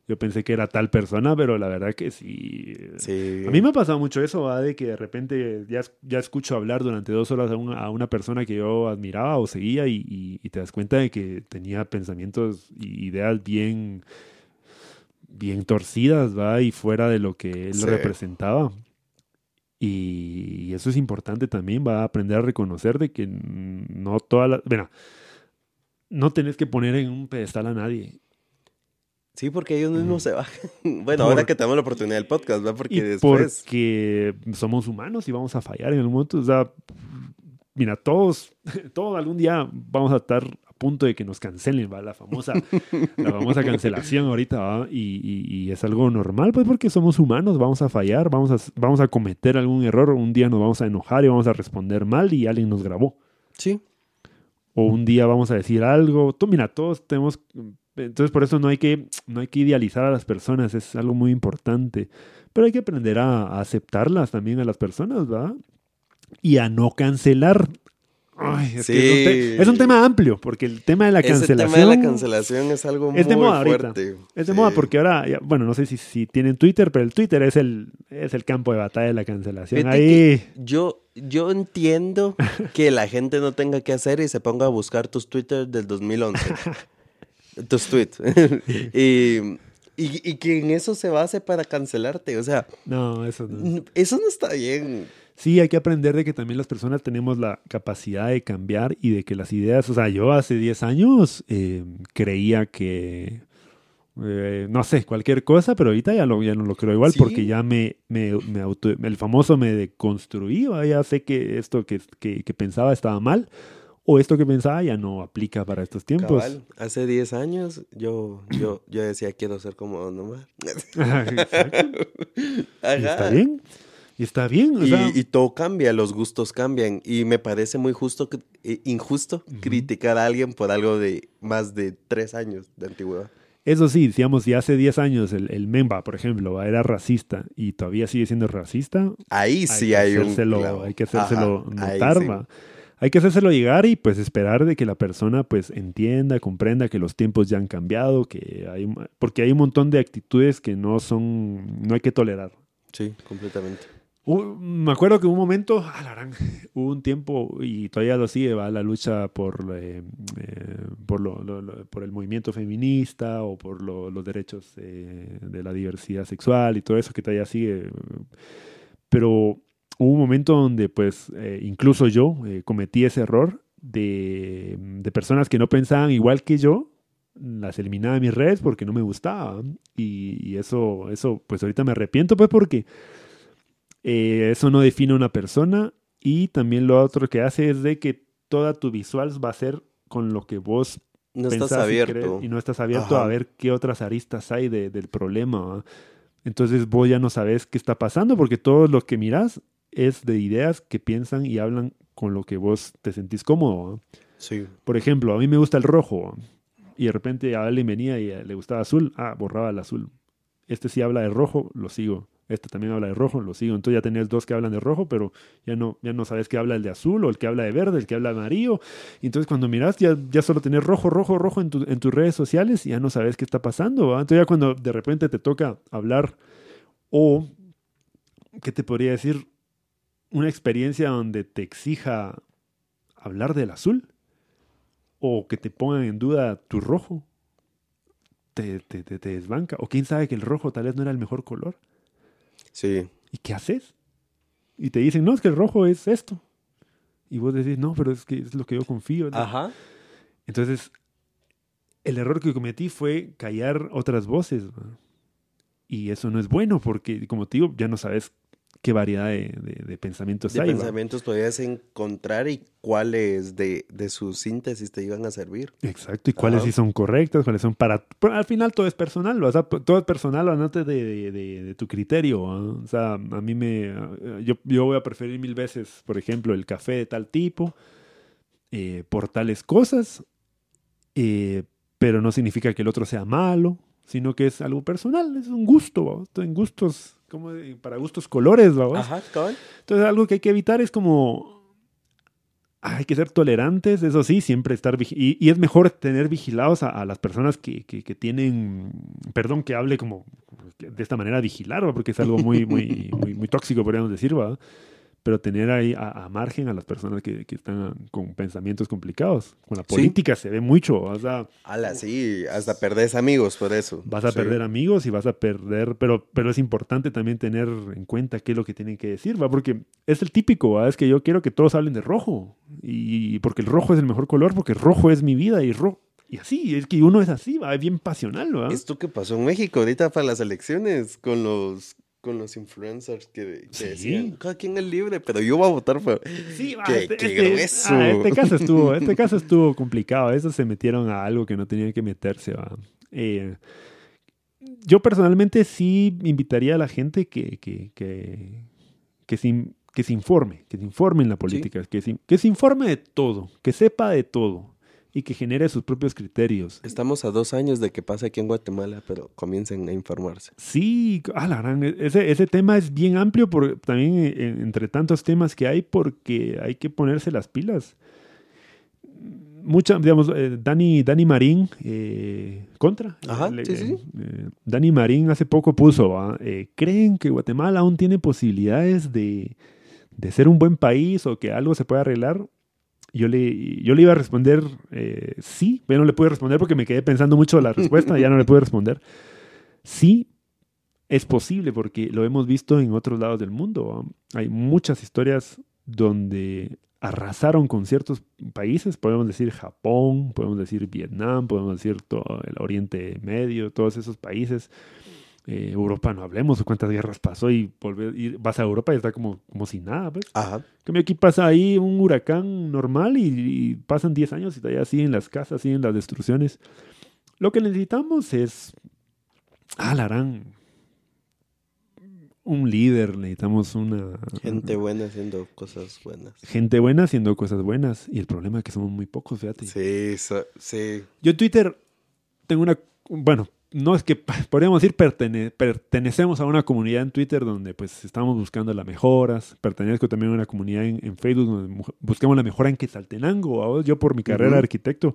[SPEAKER 2] yo pensé que era tal persona, pero la verdad que sí. A mí me ha pasado mucho eso, ¿va? de que de repente ya, ya escucho hablar durante dos horas a una, a una persona que yo admiraba o seguía y, y, te das cuenta de que tenía pensamientos y ideas bien bien torcidas, ¿va? Y fuera de lo que él representaba. Y, eso es importante también, va a aprender a reconocer de que no toda la... Bueno, no tenés que poner en un pedestal a nadie.
[SPEAKER 1] Sí, porque ellos mismos se bajan. Bueno, ahora que tenemos la oportunidad del podcast, ¿va? Porque después...
[SPEAKER 2] Porque somos humanos y vamos a fallar en algún momento. O sea, mira, todos, todos algún día vamos a estar punto de que nos cancelen, ¿va? La famosa, la famosa cancelación ahorita, ¿va? Y, es algo normal, pues porque somos humanos, vamos a fallar, vamos a, vamos a cometer algún error, un día nos vamos a enojar y vamos a responder mal y alguien nos grabó.
[SPEAKER 1] Sí.
[SPEAKER 2] O un día vamos a decir algo. Tú, mira, todos tenemos... Entonces por eso no hay que, no hay que idealizar a las personas, es algo muy importante. Pero hay que aprender a, a aceptarlas también a las personas, ¿va? Y a no cancelar es, un tema amplio, porque el tema de la cancelación. El tema
[SPEAKER 1] de la cancelación es algo muy fuerte.
[SPEAKER 2] Es de moda porque ahora, bueno, no sé si, si, tienen Twitter, pero el Twitter es el, es el campo de batalla de la cancelación. Ahí.
[SPEAKER 1] Yo, yo entiendo que la gente no tenga que hacer y se ponga a buscar tus Twitter del 2011. tus tweets. y, y, y que en eso se base para cancelarte. O sea.
[SPEAKER 2] No, eso no.
[SPEAKER 1] Eso no está bien.
[SPEAKER 2] Sí, hay que aprender de que también las personas tenemos la capacidad de cambiar y de que las ideas, o sea, yo hace 10 años eh, creía que, eh, no sé, cualquier cosa, pero ahorita ya, lo, ya no lo creo igual porque ya me, me, me auto, el famoso me deconstruí, ya sé que esto que, que, que, pensaba estaba mal o esto que pensaba ya no aplica para estos tiempos. Cabal,
[SPEAKER 1] hace 10 años yo, yo, yo decía quiero ser como nomás.
[SPEAKER 2] ¿Está bien? Y está bien.
[SPEAKER 1] y, todo cambia, los gustos cambian. Y me parece muy justo, eh, injusto criticar a alguien por algo de más de tres años de antigüedad.
[SPEAKER 2] Eso sí, digamos, si hace 10 años el, el, Memba, por ejemplo, era racista y todavía sigue siendo racista.
[SPEAKER 1] Ahí sí hay, un.
[SPEAKER 2] Hay que hacérselo notar, Hay que hacérselo llegar y pues esperar de que la persona pues entienda, comprenda que los tiempos ya han cambiado, que hay, porque hay un montón de actitudes que no son, no hay que tolerar.
[SPEAKER 1] Sí, completamente
[SPEAKER 2] me acuerdo que un momento, ah, hubo un tiempo, y todavía lo sigue, va la lucha por, eh, eh, por, lo, por el movimiento feminista o por los derechos eh, de la diversidad sexual y todo eso que todavía sigue. Pero hubo un momento donde pues eh, incluso yo eh, cometí ese error de, de personas que no pensaban igual que yo, las eliminaba de mis redes porque no me gustaban. Y, y eso, eso, pues ahorita me arrepiento, pues porque eh, eso no define una persona. Y también lo otro que hace es de que toda tu visual va a ser con lo que vos
[SPEAKER 1] No estás
[SPEAKER 2] y
[SPEAKER 1] abierto.
[SPEAKER 2] y no estás abierto
[SPEAKER 1] Ajá.
[SPEAKER 2] a ver qué otras aristas hay de- del problema. ¿va? Entonces vos ya no sabes qué está pasando porque todo lo que mirás es de ideas que piensan y hablan con lo que vos te sentís cómodo.
[SPEAKER 1] Sí.
[SPEAKER 2] Por ejemplo, a mí me gusta el rojo y de repente a alguien venía y le gustaba azul, ah, borraba el azul. Este sí habla de rojo, lo sigo. Este también habla de rojo, lo sigo. Entonces ya tenías dos que hablan de rojo, pero ya no, ya no sabes qué habla el de azul o el que habla de verde, el que habla de amarillo. Entonces cuando miras ya, ya solo tenés rojo, rojo, rojo en, tu- en tus redes sociales y ya no sabes qué está pasando. ¿va? Entonces ya cuando de repente te toca hablar o, ¿qué te podría decir? Una experiencia donde te exija hablar del azul o que te pongan en duda tu rojo, te, te, te, te desbanca. O quién sabe que el rojo tal vez no era el mejor color.
[SPEAKER 1] Sí.
[SPEAKER 2] ¿Y qué haces? Y te dicen, no, es que el rojo es esto. Y vos decís, no, pero es que es lo que yo confío. ¿no?".
[SPEAKER 1] Ajá.
[SPEAKER 2] Entonces, el error que cometí fue callar otras voces. Y eso no es bueno porque, como te digo, ya no sabes qué variedad de, de- de pensamientos
[SPEAKER 1] De
[SPEAKER 2] hay. ¿va?
[SPEAKER 1] pensamientos podías encontrar y cuáles de, de su síntesis te iban a servir.
[SPEAKER 2] Exacto, y cuáles
[SPEAKER 1] Ajá.
[SPEAKER 2] sí son correctas, cuáles son para... pero al final todo es personal, ¿va? o sea, todo es personal, antes de, de, tu criterio. ¿va? O sea, a mí me... Yo, yo voy a preferir mil veces, por ejemplo, el café de tal tipo, eh, por tales cosas, eh, pero no significa que el otro sea malo, sino que es algo personal, es un gusto, ¿va? en gustos, como para gustos colores, ¿va?
[SPEAKER 1] Ajá, cabal.
[SPEAKER 2] Entonces, algo que hay que evitar es como. ah, Hay que ser tolerantes, eso sí, siempre estar. Y, y es mejor tener vigilados a, a las personas que, que- que tienen. Perdón que hable como de esta manera, vigilar, ¿va? porque es algo muy, muy, muy, muy tóxico, podríamos decir, ¿va? Pero tener ahí a, a margen a las personas que, que están con pensamientos complicados. Con la
[SPEAKER 1] Sí.
[SPEAKER 2] política se ve mucho, o sea,
[SPEAKER 1] Ala, sí, hasta perdés amigos por eso.
[SPEAKER 2] Vas a
[SPEAKER 1] Sí.
[SPEAKER 2] perder amigos y vas a perder, pero, pero es importante también tener en cuenta qué es lo que tienen que decir, ¿va? Porque es el típico, ¿va? Es que yo quiero que todos hablen de rojo. Y porque el rojo es el mejor color, porque rojo es mi vida y rojo. Y así, es que uno es así, ¿va? Es bien pasional, ¿va?
[SPEAKER 1] Esto que pasó en México ahorita para las elecciones con los con los influencers que, que
[SPEAKER 2] Sí.
[SPEAKER 1] decían, cada quien es libre, pero yo voy a votar por...
[SPEAKER 2] Sí, va,
[SPEAKER 1] Qué-
[SPEAKER 2] este,
[SPEAKER 1] qué
[SPEAKER 2] este-
[SPEAKER 1] grueso.
[SPEAKER 2] ah, este caso estuvo, este caso estuvo complicado. Esos se metieron a algo que no tenían que meterse, ¿va? Eh, yo personalmente sí invitaría a la gente que, que, que, que se, in- que se informe, que se informe en la política, que, se, que se informe de todo, que sepa de todo y que genere sus propios criterios.
[SPEAKER 1] Estamos a dos años de que pase aquí en Guatemala, pero comiencen a informarse.
[SPEAKER 2] Sí, ah, la gran, ese, ese tema es bien amplio por, también eh, entre tantos temas que hay porque hay que ponerse las pilas. Mucha, digamos, eh, Dani, Dani Marín, eh, contra.
[SPEAKER 1] Ajá,
[SPEAKER 2] Le-
[SPEAKER 1] sí, sí.
[SPEAKER 2] eh, Dani Marín hace poco puso, ¿va? Eh, ¿creen que Guatemala aún tiene posibilidades de, de ser un buen país o que algo se pueda arreglar? Yo le, yo le iba a responder eh, sí, pero no le pude responder porque me quedé pensando mucho la respuesta, ya no le pude responder. Sí, es posible porque lo hemos visto en otros lados del mundo. Hay muchas historias donde arrasaron con ciertos países, podemos decir Japón, podemos decir Vietnam, podemos decir todo el Oriente Medio, todos esos países. Eh, Europa, no hablemos de cuántas guerras pasó y, volver, y vas a Europa y está como, como si nada. Pues.
[SPEAKER 1] Ajá.
[SPEAKER 2] Cambio, aquí pasa ahí un huracán normal y, y pasan 10 años y todavía siguen las casas, siguen las destrucciones. Lo que necesitamos es. Ah, la harán. Un líder, necesitamos una.
[SPEAKER 1] Gente buena haciendo cosas buenas.
[SPEAKER 2] gente buena haciendo cosas buenas. Y el problema es que somos muy pocos, fíjate.
[SPEAKER 1] Sí, so- sí.
[SPEAKER 2] Yo en Twitter tengo una. Bueno, no es que podríamos decir pertene- pertenecemos a una comunidad en Twitter donde pues estamos buscando las mejoras. Pertenezco también a una comunidad en, en Facebook donde buscamos la mejora en Quetzaltenango. ¿va? Yo por mi carrera de arquitecto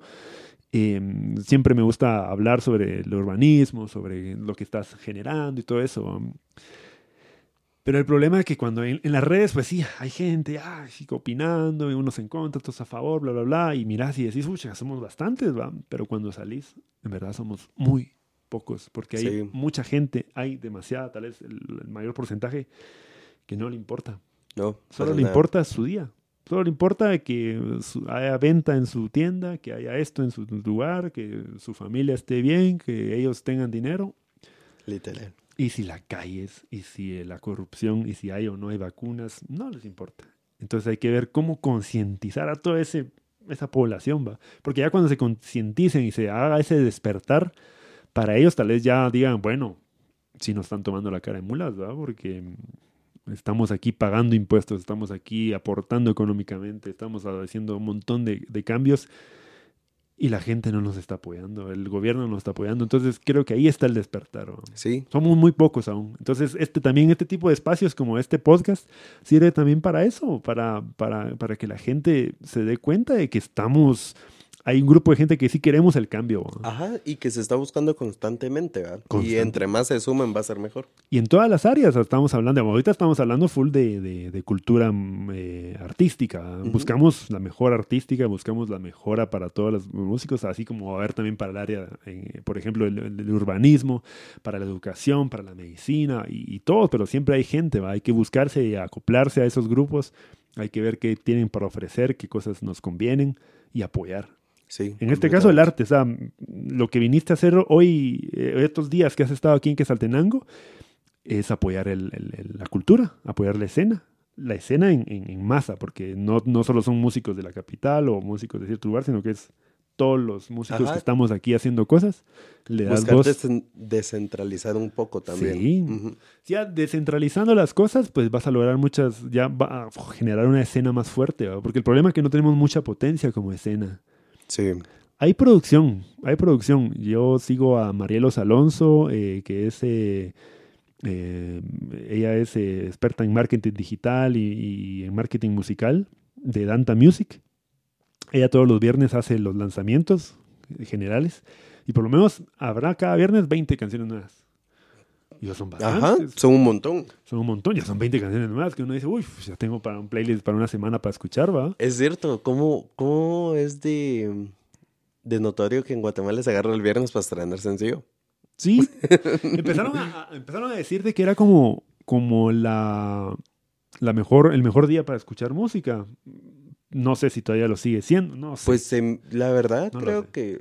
[SPEAKER 2] eh, siempre me gusta hablar sobre el urbanismo, sobre lo que estás generando y todo eso. Pero el problema es que cuando en, en las redes, pues sí, hay gente, ah, opinando, y unos en contra, otros a favor, bla, bla, bla, y mirás y decís, pucha, somos bastantes, ¿va? Pero cuando salís, en verdad somos muy pocos, porque hay
[SPEAKER 1] Sí.
[SPEAKER 2] mucha gente, hay demasiada, tal vez el, el mayor porcentaje, que no le importa.
[SPEAKER 1] No.
[SPEAKER 2] Solo le
[SPEAKER 1] nada.
[SPEAKER 2] importa su día. Solo le importa que haya venta en su tienda, que haya esto en su lugar, que su familia esté bien, que ellos tengan dinero.
[SPEAKER 1] Literal.
[SPEAKER 2] Y si la calles, y si la corrupción, y si hay o no hay vacunas, no les importa. Entonces hay que ver cómo concientizar a toda esa población, ¿va? Porque ya cuando se concienticen y se haga ese despertar, para ellos tal vez ya digan, bueno, si nos están tomando la cara de mulas, ¿va? Porque estamos aquí pagando impuestos, estamos aquí aportando económicamente, estamos haciendo un montón de, de cambios y la gente no nos está apoyando, el gobierno no nos está apoyando. Entonces creo que ahí está el despertar.
[SPEAKER 1] Sí,
[SPEAKER 2] Somos muy pocos aún. Entonces, este también, este tipo de espacios como este podcast sirve también para eso, para, para, para que la gente se dé cuenta de que estamos. Hay un grupo de gente que sí queremos el cambio.
[SPEAKER 1] Ajá, y que se está buscando constantemente, ¿verdad? Y entre más se sumen va a ser mejor.
[SPEAKER 2] Y en todas las áreas estamos hablando. Ahorita estamos hablando full de, de- de cultura mm, eh, artística. Buscamos la mejor artística, buscamos la mejora para todos los músicos, así como va a haber también para el área, eh, por ejemplo, el, el urbanismo, para la educación, para la medicina y, y todo, pero siempre hay gente, ¿va? hay que buscarse y acoplarse a esos grupos, hay que ver qué tienen para ofrecer, qué cosas nos convienen y apoyar.
[SPEAKER 1] Sí.
[SPEAKER 2] En este caso, el arte, o sea, lo que viniste a hacer hoy, eh, estos días que has estado aquí en Quesaltenango, es apoyar el- el- el- la cultura, apoyar la escena, la escena en, en- en masa, porque no, no solo son músicos de la capital o músicos de cierto lugar, sino que es todos los músicos
[SPEAKER 1] Ajá.
[SPEAKER 2] que estamos aquí haciendo cosas, le das
[SPEAKER 1] Buscar
[SPEAKER 2] voz.
[SPEAKER 1] descentralizar un poco también.
[SPEAKER 2] Sí.
[SPEAKER 1] Ujú.
[SPEAKER 2] Ya descentralizando las cosas, pues vas a lograr muchas, ya va a generar una escena más fuerte, ¿va? porque el problema es que no tenemos mucha potencia como escena.
[SPEAKER 1] Sí.
[SPEAKER 2] Hay producción, hay producción. Yo sigo a Marielos Alonso, eh, que es, eh, eh, ella es eh, experta en marketing digital y, en marketing musical de Danta Music. Ella todos los viernes hace los lanzamientos generales y por lo menos habrá cada viernes 20 canciones nuevas. Y ya son
[SPEAKER 1] Ajá,
[SPEAKER 2] bastantes,
[SPEAKER 1] son un montón.
[SPEAKER 2] son un montón, ya son 20 canciones nuevas que uno dice, uy, pues ya tengo para un playlist para una semana para escuchar, ¿va?
[SPEAKER 1] Es cierto, ¿cómo, cómo es de, de notorio que en Guatemala se agarra el viernes para estrenar sencillo?
[SPEAKER 2] Sí, empezaron a, a- empezaron a decir de que era como, como la, la mejor, el mejor día para escuchar música. No sé si todavía lo sigue siendo, no sé.
[SPEAKER 1] Pues em, la verdad
[SPEAKER 2] No
[SPEAKER 1] creo que...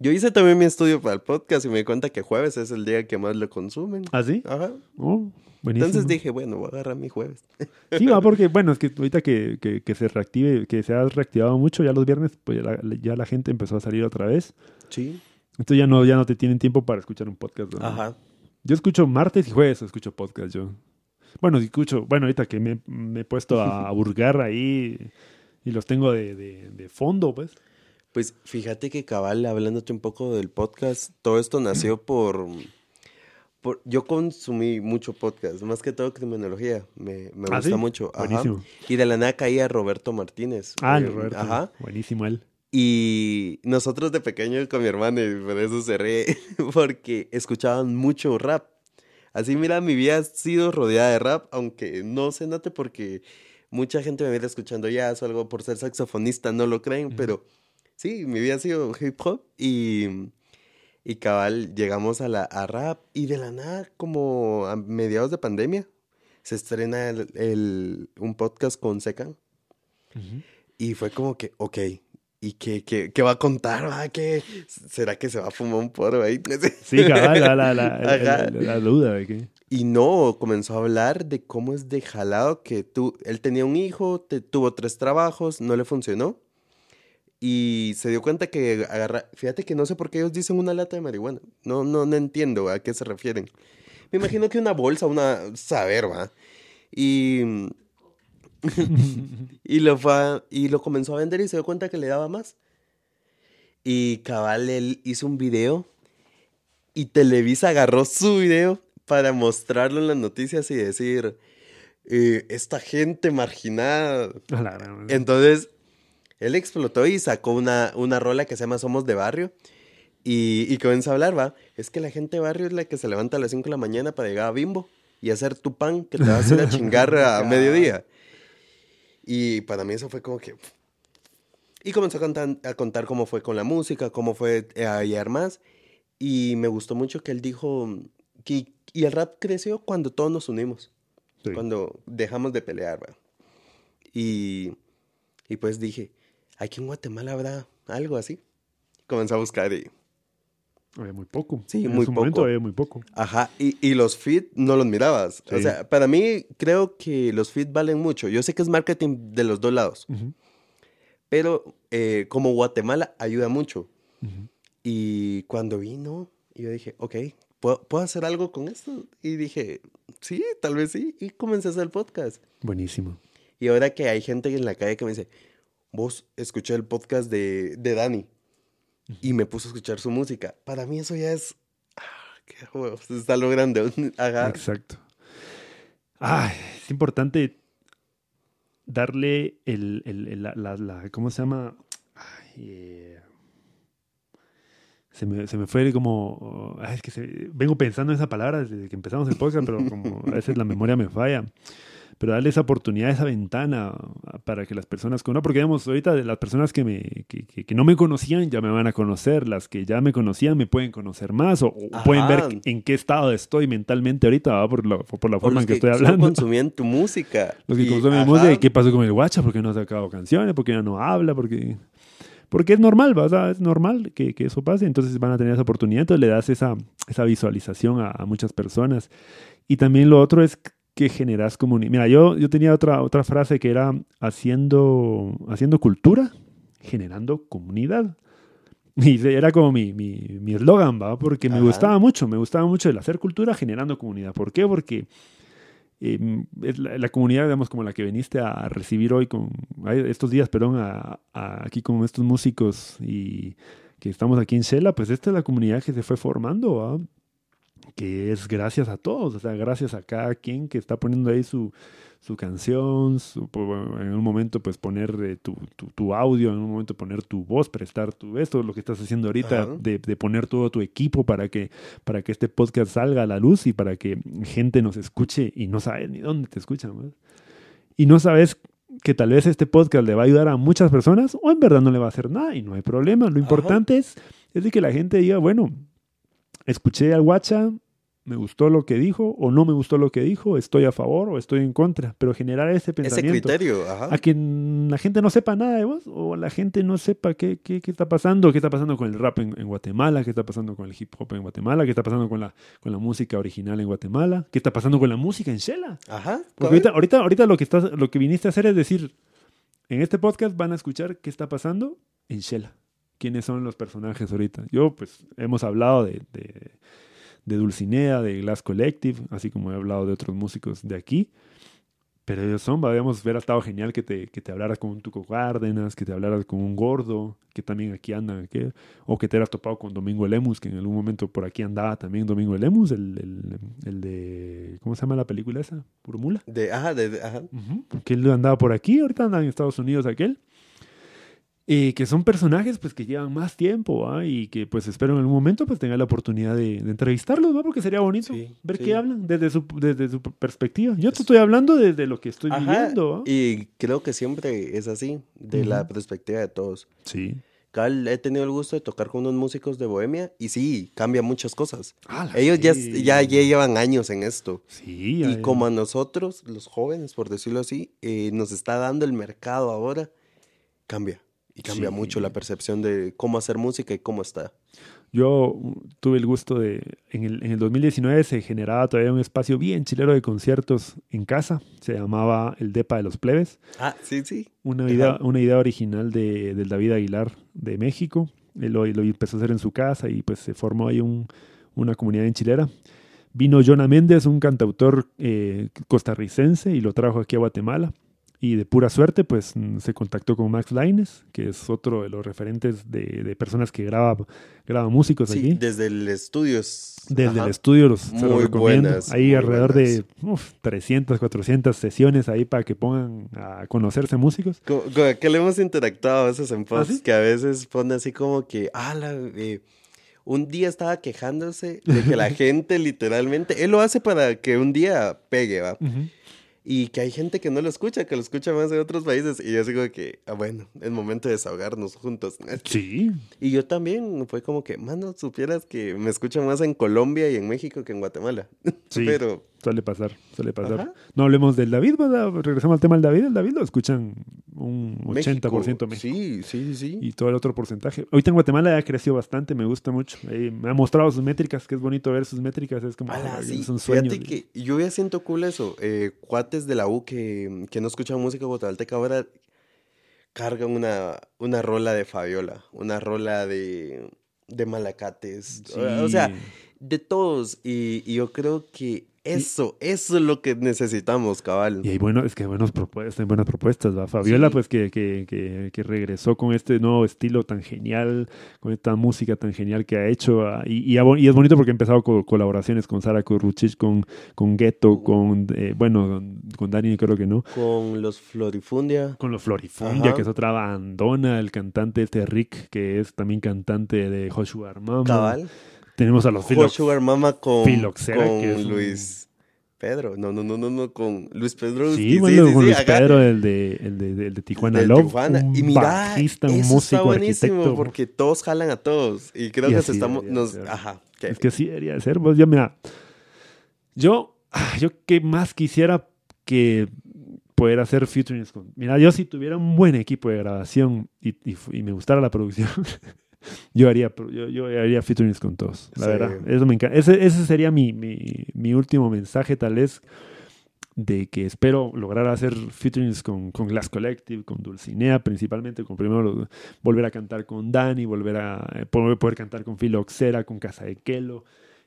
[SPEAKER 1] Yo hice también mi estudio para el podcast y me di cuenta que jueves es el día que más lo consumen.
[SPEAKER 2] ¿Ah, sí?
[SPEAKER 1] Ajá.
[SPEAKER 2] Oh, buenísimo.
[SPEAKER 1] Entonces dije, bueno, voy a agarrar mi jueves.
[SPEAKER 2] Sí, va, porque, bueno, es que ahorita que, que, que se reactive, que se ha reactivado mucho, ya los viernes, pues ya la, ya la gente empezó a salir otra vez.
[SPEAKER 1] Sí.
[SPEAKER 2] Entonces ya no, ya no te tienen tiempo para escuchar un podcast. ¿no?
[SPEAKER 1] Ajá.
[SPEAKER 2] Yo escucho martes y jueves, escucho podcast yo. Bueno, escucho, bueno, ahorita que me, me he puesto a, a burgar ahí y los tengo de, de, de fondo, pues.
[SPEAKER 1] Pues fíjate que cabal, hablándote un poco del podcast, todo esto nació por... por yo consumí mucho podcast, más que todo criminología, me, me
[SPEAKER 2] ¿Ah,
[SPEAKER 1] gusta
[SPEAKER 2] sí?
[SPEAKER 1] mucho. Ajá.
[SPEAKER 2] Buenísimo.
[SPEAKER 1] Y de la nada caía Roberto Martínez.
[SPEAKER 2] Ah,
[SPEAKER 1] eh,
[SPEAKER 2] Roberto.
[SPEAKER 1] Ajá.
[SPEAKER 2] Buenísimo él.
[SPEAKER 1] Y nosotros de pequeños con mi hermano, y por eso ríe, porque escuchaban mucho rap. Así, mira, mi vida ha sido rodeada de rap, aunque no se note porque mucha gente me viene escuchando jazz o algo por ser saxofonista, no lo creen, pero sí, mi vida ha sido hip hop y, y cabal, llegamos a la a rap y de la nada, como a mediados de pandemia, se estrena el, el- un podcast con Secan. Y fue como que, ok, ¿y qué, qué, qué va a contar? va? ¿Qué, ¿Será que se va a fumar un porro ahí?
[SPEAKER 2] Sí, cabal, la, la, la,
[SPEAKER 1] Ajá.
[SPEAKER 2] la- la duda de.
[SPEAKER 1] Y no, comenzó a hablar de cómo es de jalado que tú, él tenía un hijo, te- tuvo tres trabajos, no le funcionó. Y se dio cuenta que agarra, fíjate que no sé por qué ellos dicen una lata de marihuana. No, no, no entiendo a qué se refieren. Me imagino que una bolsa, una, saber, va. Y, y lo fue a- y lo comenzó a vender y se dio cuenta que le daba más. Y cabal, él hizo un video y Televisa agarró su video para mostrarlo en las noticias y decir, eh, esta gente marginada. Entonces, él explotó y sacó una, una rola que se llama Somos de Barrio. Y, y comenzó a hablar, va. Es que la gente de barrio es la que se levanta a las 5 de la mañana para llegar a Bimbo y hacer tu pan que te vas a ir a chingar a mediodía. Y para mí eso fue como que... Y comenzó a contar, a contar cómo fue con la música, cómo fue eh, a hallar más. Y me gustó mucho que él dijo que y el rap creció cuando todos nos unimos.
[SPEAKER 2] Sí.
[SPEAKER 1] Cuando dejamos de pelear, ¿va? Y, y pues dije, aquí en Guatemala habrá algo así. Comencé a buscar y,
[SPEAKER 2] Había muy poco.
[SPEAKER 1] Sí,
[SPEAKER 2] en
[SPEAKER 1] muy
[SPEAKER 2] su momento
[SPEAKER 1] poco.
[SPEAKER 2] había muy poco.
[SPEAKER 1] ajá, y, y los feed no los mirabas. O
[SPEAKER 2] Sí.
[SPEAKER 1] sea, para mí creo que los feed valen mucho. Yo sé que es marketing de los dos lados,
[SPEAKER 2] Ujú,
[SPEAKER 1] pero eh, como Guatemala ayuda mucho.
[SPEAKER 2] ujú.
[SPEAKER 1] Y cuando vino, yo dije, ok, ¿puedo, ¿puedo hacer algo con esto? Y dije, sí, tal vez sí. Y comencé a hacer el podcast.
[SPEAKER 2] Buenísimo.
[SPEAKER 1] Y ahora que hay gente en la calle que me dice, vos escuché el podcast de, de Dani y me puso a escuchar su música. Para mí eso ya es, ah, qué huevos, se está logrando.
[SPEAKER 2] Exacto. Es importante darle el, el- el- la, la- la- ¿cómo se llama? Ay, eh, se, me, se me fue como, es que se- vengo pensando en esa palabra desde que empezamos el podcast, pero como a veces la memoria me falla. Pero darle esa oportunidad, esa ventana para que las personas conozcan, porque digamos, ahorita de las personas que, me, que, que- que no me conocían ya me van a conocer, las que ya me conocían me pueden conocer más, o, o pueden ver en qué estado estoy mentalmente ahorita, ¿va? por la, por la forma
[SPEAKER 1] los
[SPEAKER 2] en que, estoy hablando.
[SPEAKER 1] consumían tu música.
[SPEAKER 2] Los que
[SPEAKER 1] Y,
[SPEAKER 2] consumen música, ¿y ¿qué pasó con el guacha? ¿Por qué no ha sacado canciones? ¿Por qué ya no habla? Porque, porque es normal, ¿va? O sea, es normal que, que eso pase. Entonces van a tener esa oportunidad, entonces le das esa, esa visualización a, a muchas personas. Y también lo otro es que generas comunidad. Mira, yo, yo tenía otra, otra frase que era haciendo, haciendo cultura, generando comunidad. Y era como mi mi- mi eslogan, ¿va? Porque me
[SPEAKER 1] Ajá.
[SPEAKER 2] gustaba mucho, me gustaba mucho el hacer cultura generando comunidad. ¿Por qué? Porque eh, la, la comunidad, digamos, como la que viniste a recibir hoy, con estos días, perdón, a, a- aquí con estos músicos y que estamos aquí en Shela, pues esta es la comunidad que se fue formando, ¿va? Que es gracias a todos, o sea, gracias a cada quien que está poniendo ahí su, su canción, su- po- en un momento pues poner eh, tu, tu, tu audio, en un momento poner tu voz, prestar tu esto, lo que estás haciendo ahorita, de, de poner todo tu equipo para que, para que este podcast salga a la luz y para que gente nos escuche y no sabes ni dónde te escuchan. Y no sabes que tal vez este podcast le va a ayudar a muchas personas o en verdad no le va a hacer nada y no hay problema. Lo
[SPEAKER 1] Ajá.
[SPEAKER 2] importante es, es de que la gente diga, bueno, escuché al guacha, me gustó lo que dijo o no me gustó lo que dijo, estoy a favor o estoy en contra, pero generar ese
[SPEAKER 1] Ese
[SPEAKER 2] pensamiento.
[SPEAKER 1] criterio, ajá.
[SPEAKER 2] A que la gente no sepa nada de vos o la gente no sepa qué, qué, qué está pasando, qué está pasando con el rap en, en Guatemala, qué está pasando con el hip hop en Guatemala, qué está pasando con la, con la música original en Guatemala, qué está pasando con la música en Shela.
[SPEAKER 1] Ajá.
[SPEAKER 2] Porque ahorita, ahorita, ahorita lo, que estás, lo que viniste a hacer es decir, en este podcast van a escuchar qué está pasando en Shela. ¿Quiénes son los personajes ahorita? Yo, pues, hemos hablado de, de, de Dulcinea, de Glass Collective, así como he hablado de otros músicos de aquí. Pero ellos son, habíamos ver estado genial que te, que te hablaras con un Tuco Cárdenas, que te hablaras con un gordo, que también aquí andan, que, o que te hubieras topado con Domingo Lemus, que en algún momento por aquí andaba también Domingo Lemus, el, el, el de, ¿cómo se llama la película esa? ¿Purmula?
[SPEAKER 1] De, ajá, de, de- ajá.
[SPEAKER 2] Ujú, Que él andaba por aquí, ahorita anda en Estados Unidos aquel. Y que son personajes pues que llevan más tiempo ¿va? y que pues espero en algún momento pues tenga la oportunidad de, de entrevistarlos, ¿va? porque sería bonito
[SPEAKER 1] Sí,
[SPEAKER 2] ver
[SPEAKER 1] sí.
[SPEAKER 2] qué hablan desde su, desde su perspectiva. Yo te estoy hablando desde lo que estoy
[SPEAKER 1] Ajá,
[SPEAKER 2] viviendo. ¿va?
[SPEAKER 1] Y creo que siempre es así, de la perspectiva de todos.
[SPEAKER 2] Sí.
[SPEAKER 1] Cal, he tenido el gusto de tocar con unos músicos de Bohemia y sí, cambia muchas cosas.
[SPEAKER 2] Ah,
[SPEAKER 1] Ellos ya, ya, ya llevan años en esto.
[SPEAKER 2] Sí,
[SPEAKER 1] Y como a nosotros, los jóvenes, por decirlo así, eh, nos está dando el mercado ahora, cambia. Y cambia
[SPEAKER 2] Sí.
[SPEAKER 1] mucho la percepción de cómo hacer música y cómo está.
[SPEAKER 2] Yo tuve el gusto de, en el, en el 2019 se generaba todavía un espacio bien chilero de conciertos en casa, se llamaba el Depa de los Plebes.
[SPEAKER 1] Ah, sí, sí.
[SPEAKER 2] Una idea, una idea original de, del David Aguilar de México. Él lo, lo empezó a hacer en su casa y pues se formó ahí un- una comunidad en chilera. Vino Jonah Méndez, un cantautor eh, costarricense, y lo trajo aquí a Guatemala. Y de pura suerte, pues mm, se contactó con Max Laines, que es otro de los referentes de, de personas que graba, graba músicos
[SPEAKER 1] Sí,
[SPEAKER 2] aquí.
[SPEAKER 1] desde el estudio. es-
[SPEAKER 2] Desde
[SPEAKER 1] ajá.
[SPEAKER 2] el estudio los se los
[SPEAKER 1] Muy
[SPEAKER 2] recomiendo.
[SPEAKER 1] buenas,
[SPEAKER 2] Hay
[SPEAKER 1] muy
[SPEAKER 2] alrededor de
[SPEAKER 1] buenas.
[SPEAKER 2] uf, 300, 400 sesiones ahí para que pongan a conocerse músicos.
[SPEAKER 1] Co- Con, aquel hemos interactuado a veces en posts
[SPEAKER 2] ¿Ah, sí?
[SPEAKER 1] que a veces pone así como que, ah, la, eh, un día estaba quejándose de que la gente literalmente, él lo hace para que un día pegue, ¿va? Y que hay gente que no lo escucha, que lo escucha más en otros países. Y yo digo que, ah, bueno, es momento de desahogarnos juntos.
[SPEAKER 2] Sí,
[SPEAKER 1] Y yo también, fue como que, mano, supieras que me escuchan más en Colombia y en México que en Guatemala.
[SPEAKER 2] Sí.
[SPEAKER 1] Pero
[SPEAKER 2] Suele pasar, suele pasar. No hablemos del David, ¿verdad? regresamos al tema del David. El David lo escuchan un 80% México.
[SPEAKER 1] Sí, sí, sí.
[SPEAKER 2] Y todo el otro porcentaje. Ahorita en Guatemala ha crecido bastante, me gusta mucho. me ha mostrado sus métricas, que es bonito ver sus métricas. Es como
[SPEAKER 1] ah, un sueño. Fíjate que yo ya siento cool eso. Eh, cuates de la U que, que no escuchan música guatemalteca ahora cargan una, una rola de Fabiola, una rola de, de Malacates. O sea, de todos. y yo creo que eso, eso es lo que necesitamos, cabal.
[SPEAKER 2] Y hay bueno, es que hay buenas propuestas, buenas propuestas, ¿va? Fabiola, pues que, que, que, que, regresó con este nuevo estilo tan genial, con esta música tan genial que ha hecho. Y, y, es bonito porque ha empezado con colaboraciones con Sara Kurruchich, con, con Ghetto, con, eh, bueno, con Dani creo que no.
[SPEAKER 1] Con los Florifundia.
[SPEAKER 2] Con los Florifundia, que es otra bandona, el cantante este Rick, que es también cantante de Joshua Armama. Cabal. Tenemos a los
[SPEAKER 1] Filox. Sugar Mama con, con Luis Pedro. No, no, no, no, no, con Luis Pedro.
[SPEAKER 2] Sí, bueno, sí, con Luis Pedro, el de, el de, el de Tijuana Love. Tijuana.
[SPEAKER 1] y mira, bajista, un eso músico, está buenísimo porque todos jalan a todos. Y creo que estamos. Nos, ajá.
[SPEAKER 2] Es que sí debería ser. Pues yo, mira, yo, ah, yo que más quisiera que poder hacer featurings con. Mira, yo si tuviera un buen equipo de grabación y, y, y me gustara la producción. yo haría, yo, yo haría featurings con todos, la verdad. Eso me encanta. Ese, ese sería mi, mi, mi, último mensaje, tal vez, de que espero lograr hacer featurings con, con Glass Collective, con Dulcinea, principalmente, con primero volver a cantar con Dani, volver a eh, poder, poder cantar con Filoxera, con Casa de Kelo.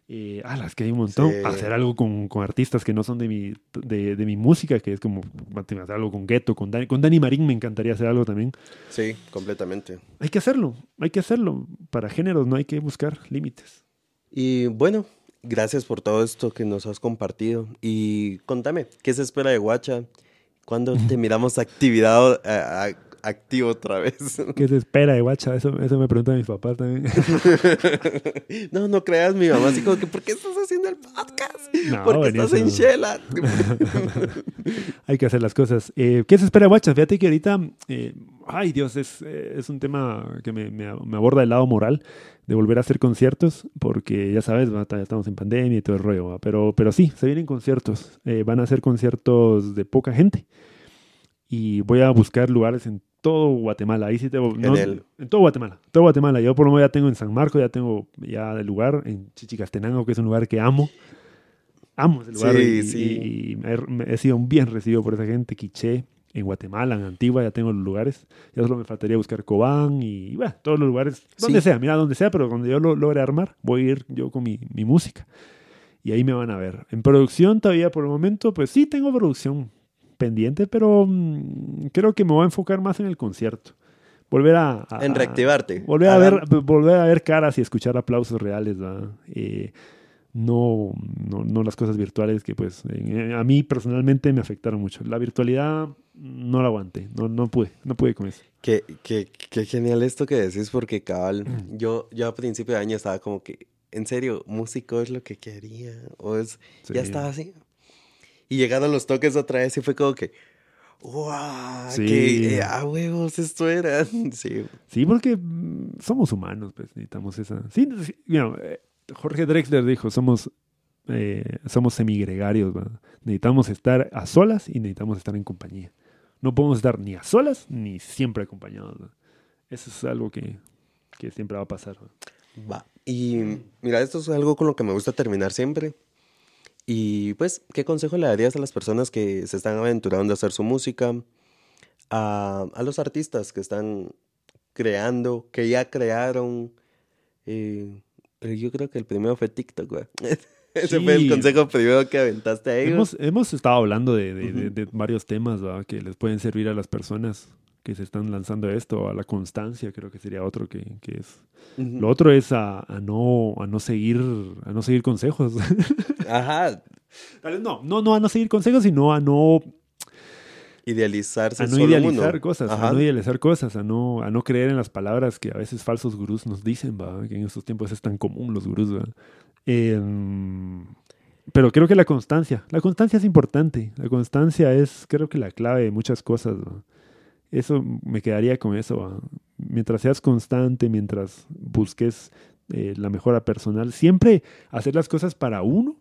[SPEAKER 2] Eh, ah, las que hay un montón. Hacer algo con, con, artistas que no son de mi, de, de mi música, que es como hacer algo con Ghetto, con Dani. Con Dani Marín me encantaría hacer algo también.
[SPEAKER 1] Sí, completamente.
[SPEAKER 2] Hay que hacerlo, hay que hacerlo. Para géneros no hay que buscar límites.
[SPEAKER 1] Y bueno, gracias por todo esto que nos has compartido. Y contame, ¿qué se espera de Guacha? ¿Cuándo te miramos actividad, activo otra vez.
[SPEAKER 2] ¿Qué se espera de guacha? Eso, eso me preguntan mis papás también.
[SPEAKER 1] no, no creas, mi mamá así como que, ¿por qué estás haciendo el podcast? No, Porque estás en Shela.
[SPEAKER 2] Hay que hacer las cosas. Eh, ¿Qué se espera de guacha? Fíjate que ahorita, eh, ay Dios, es, es, un tema que me, me, aborda el lado moral de volver a hacer conciertos, porque ya sabes, ya estamos en pandemia y todo el rollo, pero, pero sí, se vienen conciertos. Eh, van a ser conciertos de poca gente y voy a buscar lugares en todo Guatemala. Ahí sí tengo. en, todo Guatemala. Todo Guatemala. Yo por lo menos ya tengo en San Marcos, ya tengo ya el lugar, en Chichicastenango, que es un lugar que amo. Amo ese lugar. y, sí. he, sido bien recibido por esa gente. Quiché, en Guatemala, en Antigua, ya tengo los lugares. Ya solo me faltaría buscar Cobán y, bueno, todos los lugares. Donde sea, mira, donde sea, pero cuando yo lo logre armar, voy a ir yo con mi, mi música. Y ahí me van a ver. En producción todavía por el momento, pues sí tengo producción pendiente, pero mm, creo que me voy a enfocar más en el concierto. Volver a...
[SPEAKER 1] en reactivarte.
[SPEAKER 2] Volver a, ver, volver a ver caras y escuchar aplausos reales, eh, no, no, las cosas virtuales que pues eh, a mí personalmente me afectaron mucho. La virtualidad no la aguanté, no, no pude, no pude con eso.
[SPEAKER 1] Qué, qué, qué genial esto que decís porque cabal, mm. yo, yo a principio de año estaba como que, en serio, músico es lo que quería, o es, ya estaba así, y llegaron los toques otra vez y fue como que, ¡Wow! Sí. Que, eh, a huevos, esto era. Sí.
[SPEAKER 2] sí, porque mm, somos humanos, pues necesitamos esa. Sí, eh, Jorge Drexler dijo: somos, eh, somos semigregarios, necesitamos estar a solas y necesitamos estar en compañía. No podemos estar ni a solas ni siempre acompañados. Eso es algo que, que siempre va a pasar.
[SPEAKER 1] Va. Y mira, esto es algo con lo que me gusta terminar siempre. Y pues, ¿qué consejo le darías a las personas que se están aventurando a hacer su música? A, a los artistas que están creando, que ya crearon. Eh, yo creo que el primero fue TikTok, güey. Ese fue el consejo primero que aventaste ahí.
[SPEAKER 2] Hemos, hemos estado hablando de, de, de, varios temas que les pueden servir a las personas que se están lanzando esto, a la constancia, creo que sería otro que, que es. Lo otro es a, a, no, a no seguir, a no seguir consejos.
[SPEAKER 1] Ajá.
[SPEAKER 2] No, no, no a no seguir consejos, sino a no
[SPEAKER 1] idealizarse
[SPEAKER 2] a no idealizar cosas, a no idealizar cosas, a no, a no creer en las palabras que a veces falsos gurús nos dicen, ¿va? que en estos tiempos es tan común los gurús. Em, pero creo que la constancia, la constancia es importante, la constancia es creo que la clave de muchas cosas. Eso me quedaría con eso. Mientras seas constante, mientras busques eh, la mejora personal, siempre hacer las cosas para uno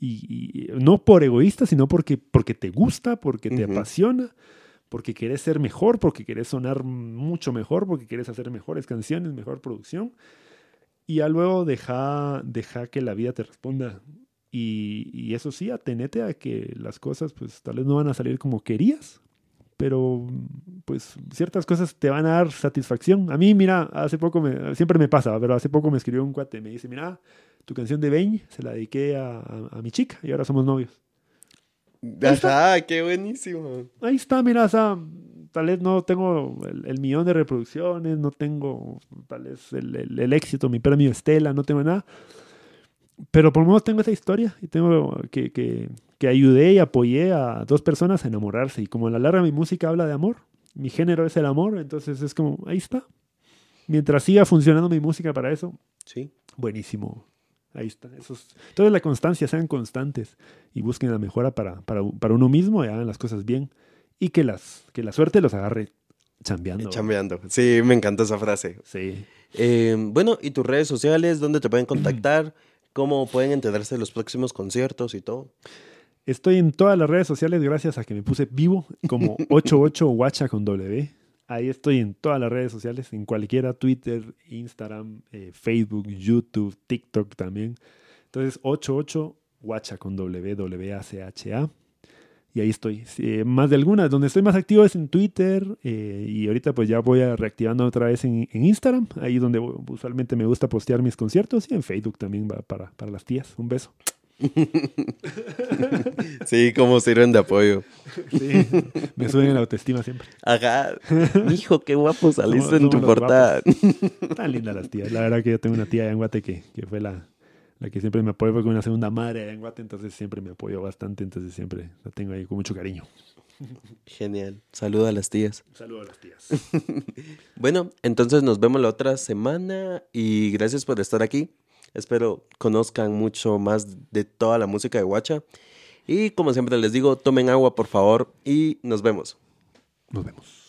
[SPEAKER 2] Y, no por egoísta, sino porque, porque te gusta, porque te
[SPEAKER 1] Ujú.
[SPEAKER 2] apasiona, porque querés ser mejor, porque querés sonar mucho mejor, porque querés hacer mejores canciones, mejor producción. Y ya luego deja, deja que la vida te responda. Y, y eso sí, atenete a que las cosas pues tal vez no van a salir como querías, pero pues ciertas cosas te van a dar satisfacción. A mí, mira, hace poco, me, siempre me pasa, pero hace poco me escribió un cuate, me dice, mira, tu canción de Beñ se la dediqué a, a- a mi chica y ahora somos novios.
[SPEAKER 1] Ajá, qué buenísimo.
[SPEAKER 2] Ahí está, mira, o sea, tal vez no tengo el, el millón de reproducciones, no tengo tal vez el, el- el éxito, mi premio Estela, no tengo nada. Pero por lo menos tengo esa historia y tengo que, que, que ayudé y apoyé a dos personas a enamorarse. Y como a la larga mi música habla de amor, mi género es el amor, entonces es como, ahí está. Mientras siga funcionando mi música para eso,
[SPEAKER 1] Sí.
[SPEAKER 2] buenísimo. Ahí está. Eso es- Entonces la constancia, sean constantes y busquen la mejora para, para, para uno mismo y hagan las cosas bien. Y que, las, que la suerte los agarre chambeando.
[SPEAKER 1] Chambeando. Sí, me encanta esa frase.
[SPEAKER 2] Sí.
[SPEAKER 1] Eh, bueno, ¿y tus redes sociales? ¿Dónde te pueden contactar? ¿Cómo pueden enterarse de los próximos conciertos y todo?
[SPEAKER 2] Estoy en todas las redes sociales gracias a que me puse vivo como 88 Guacha con W. Ahí estoy en todas las redes sociales, en cualquiera, Twitter, Instagram, eh, Facebook, YouTube, TikTok también. Entonces, 88 Guacha con W, W-A-C-H-A. Y ahí estoy. Eh, más de algunas. Donde estoy más activo es en Twitter. eh, y ahorita pues ya voy a reactivando otra vez en, en Instagram. Ahí donde usualmente me gusta postear mis conciertos. Y en Facebook también va para, para las tías. Un beso.
[SPEAKER 1] Sí, como sirven de apoyo.
[SPEAKER 2] Sí, me suben la autoestima siempre.
[SPEAKER 1] Ajá. Hijo, qué guapo saliste en tu portada.
[SPEAKER 2] Tan lindas las tías. La verdad que yo tengo una tía allá en Guate que, que fue la, la que siempre me apoyó, fue con una segunda madre allá en Guate, entonces siempre me apoyó bastante, entonces siempre la tengo ahí con mucho cariño.
[SPEAKER 1] Genial. Saluda a las tías.
[SPEAKER 2] Un saludo a las tías.
[SPEAKER 1] Bueno, entonces nos vemos la otra semana y gracias por estar aquí. Espero conozcan mucho más de toda la música de Guacha. Y como siempre les digo, tomen agua por favor y nos vemos.
[SPEAKER 2] Nos vemos.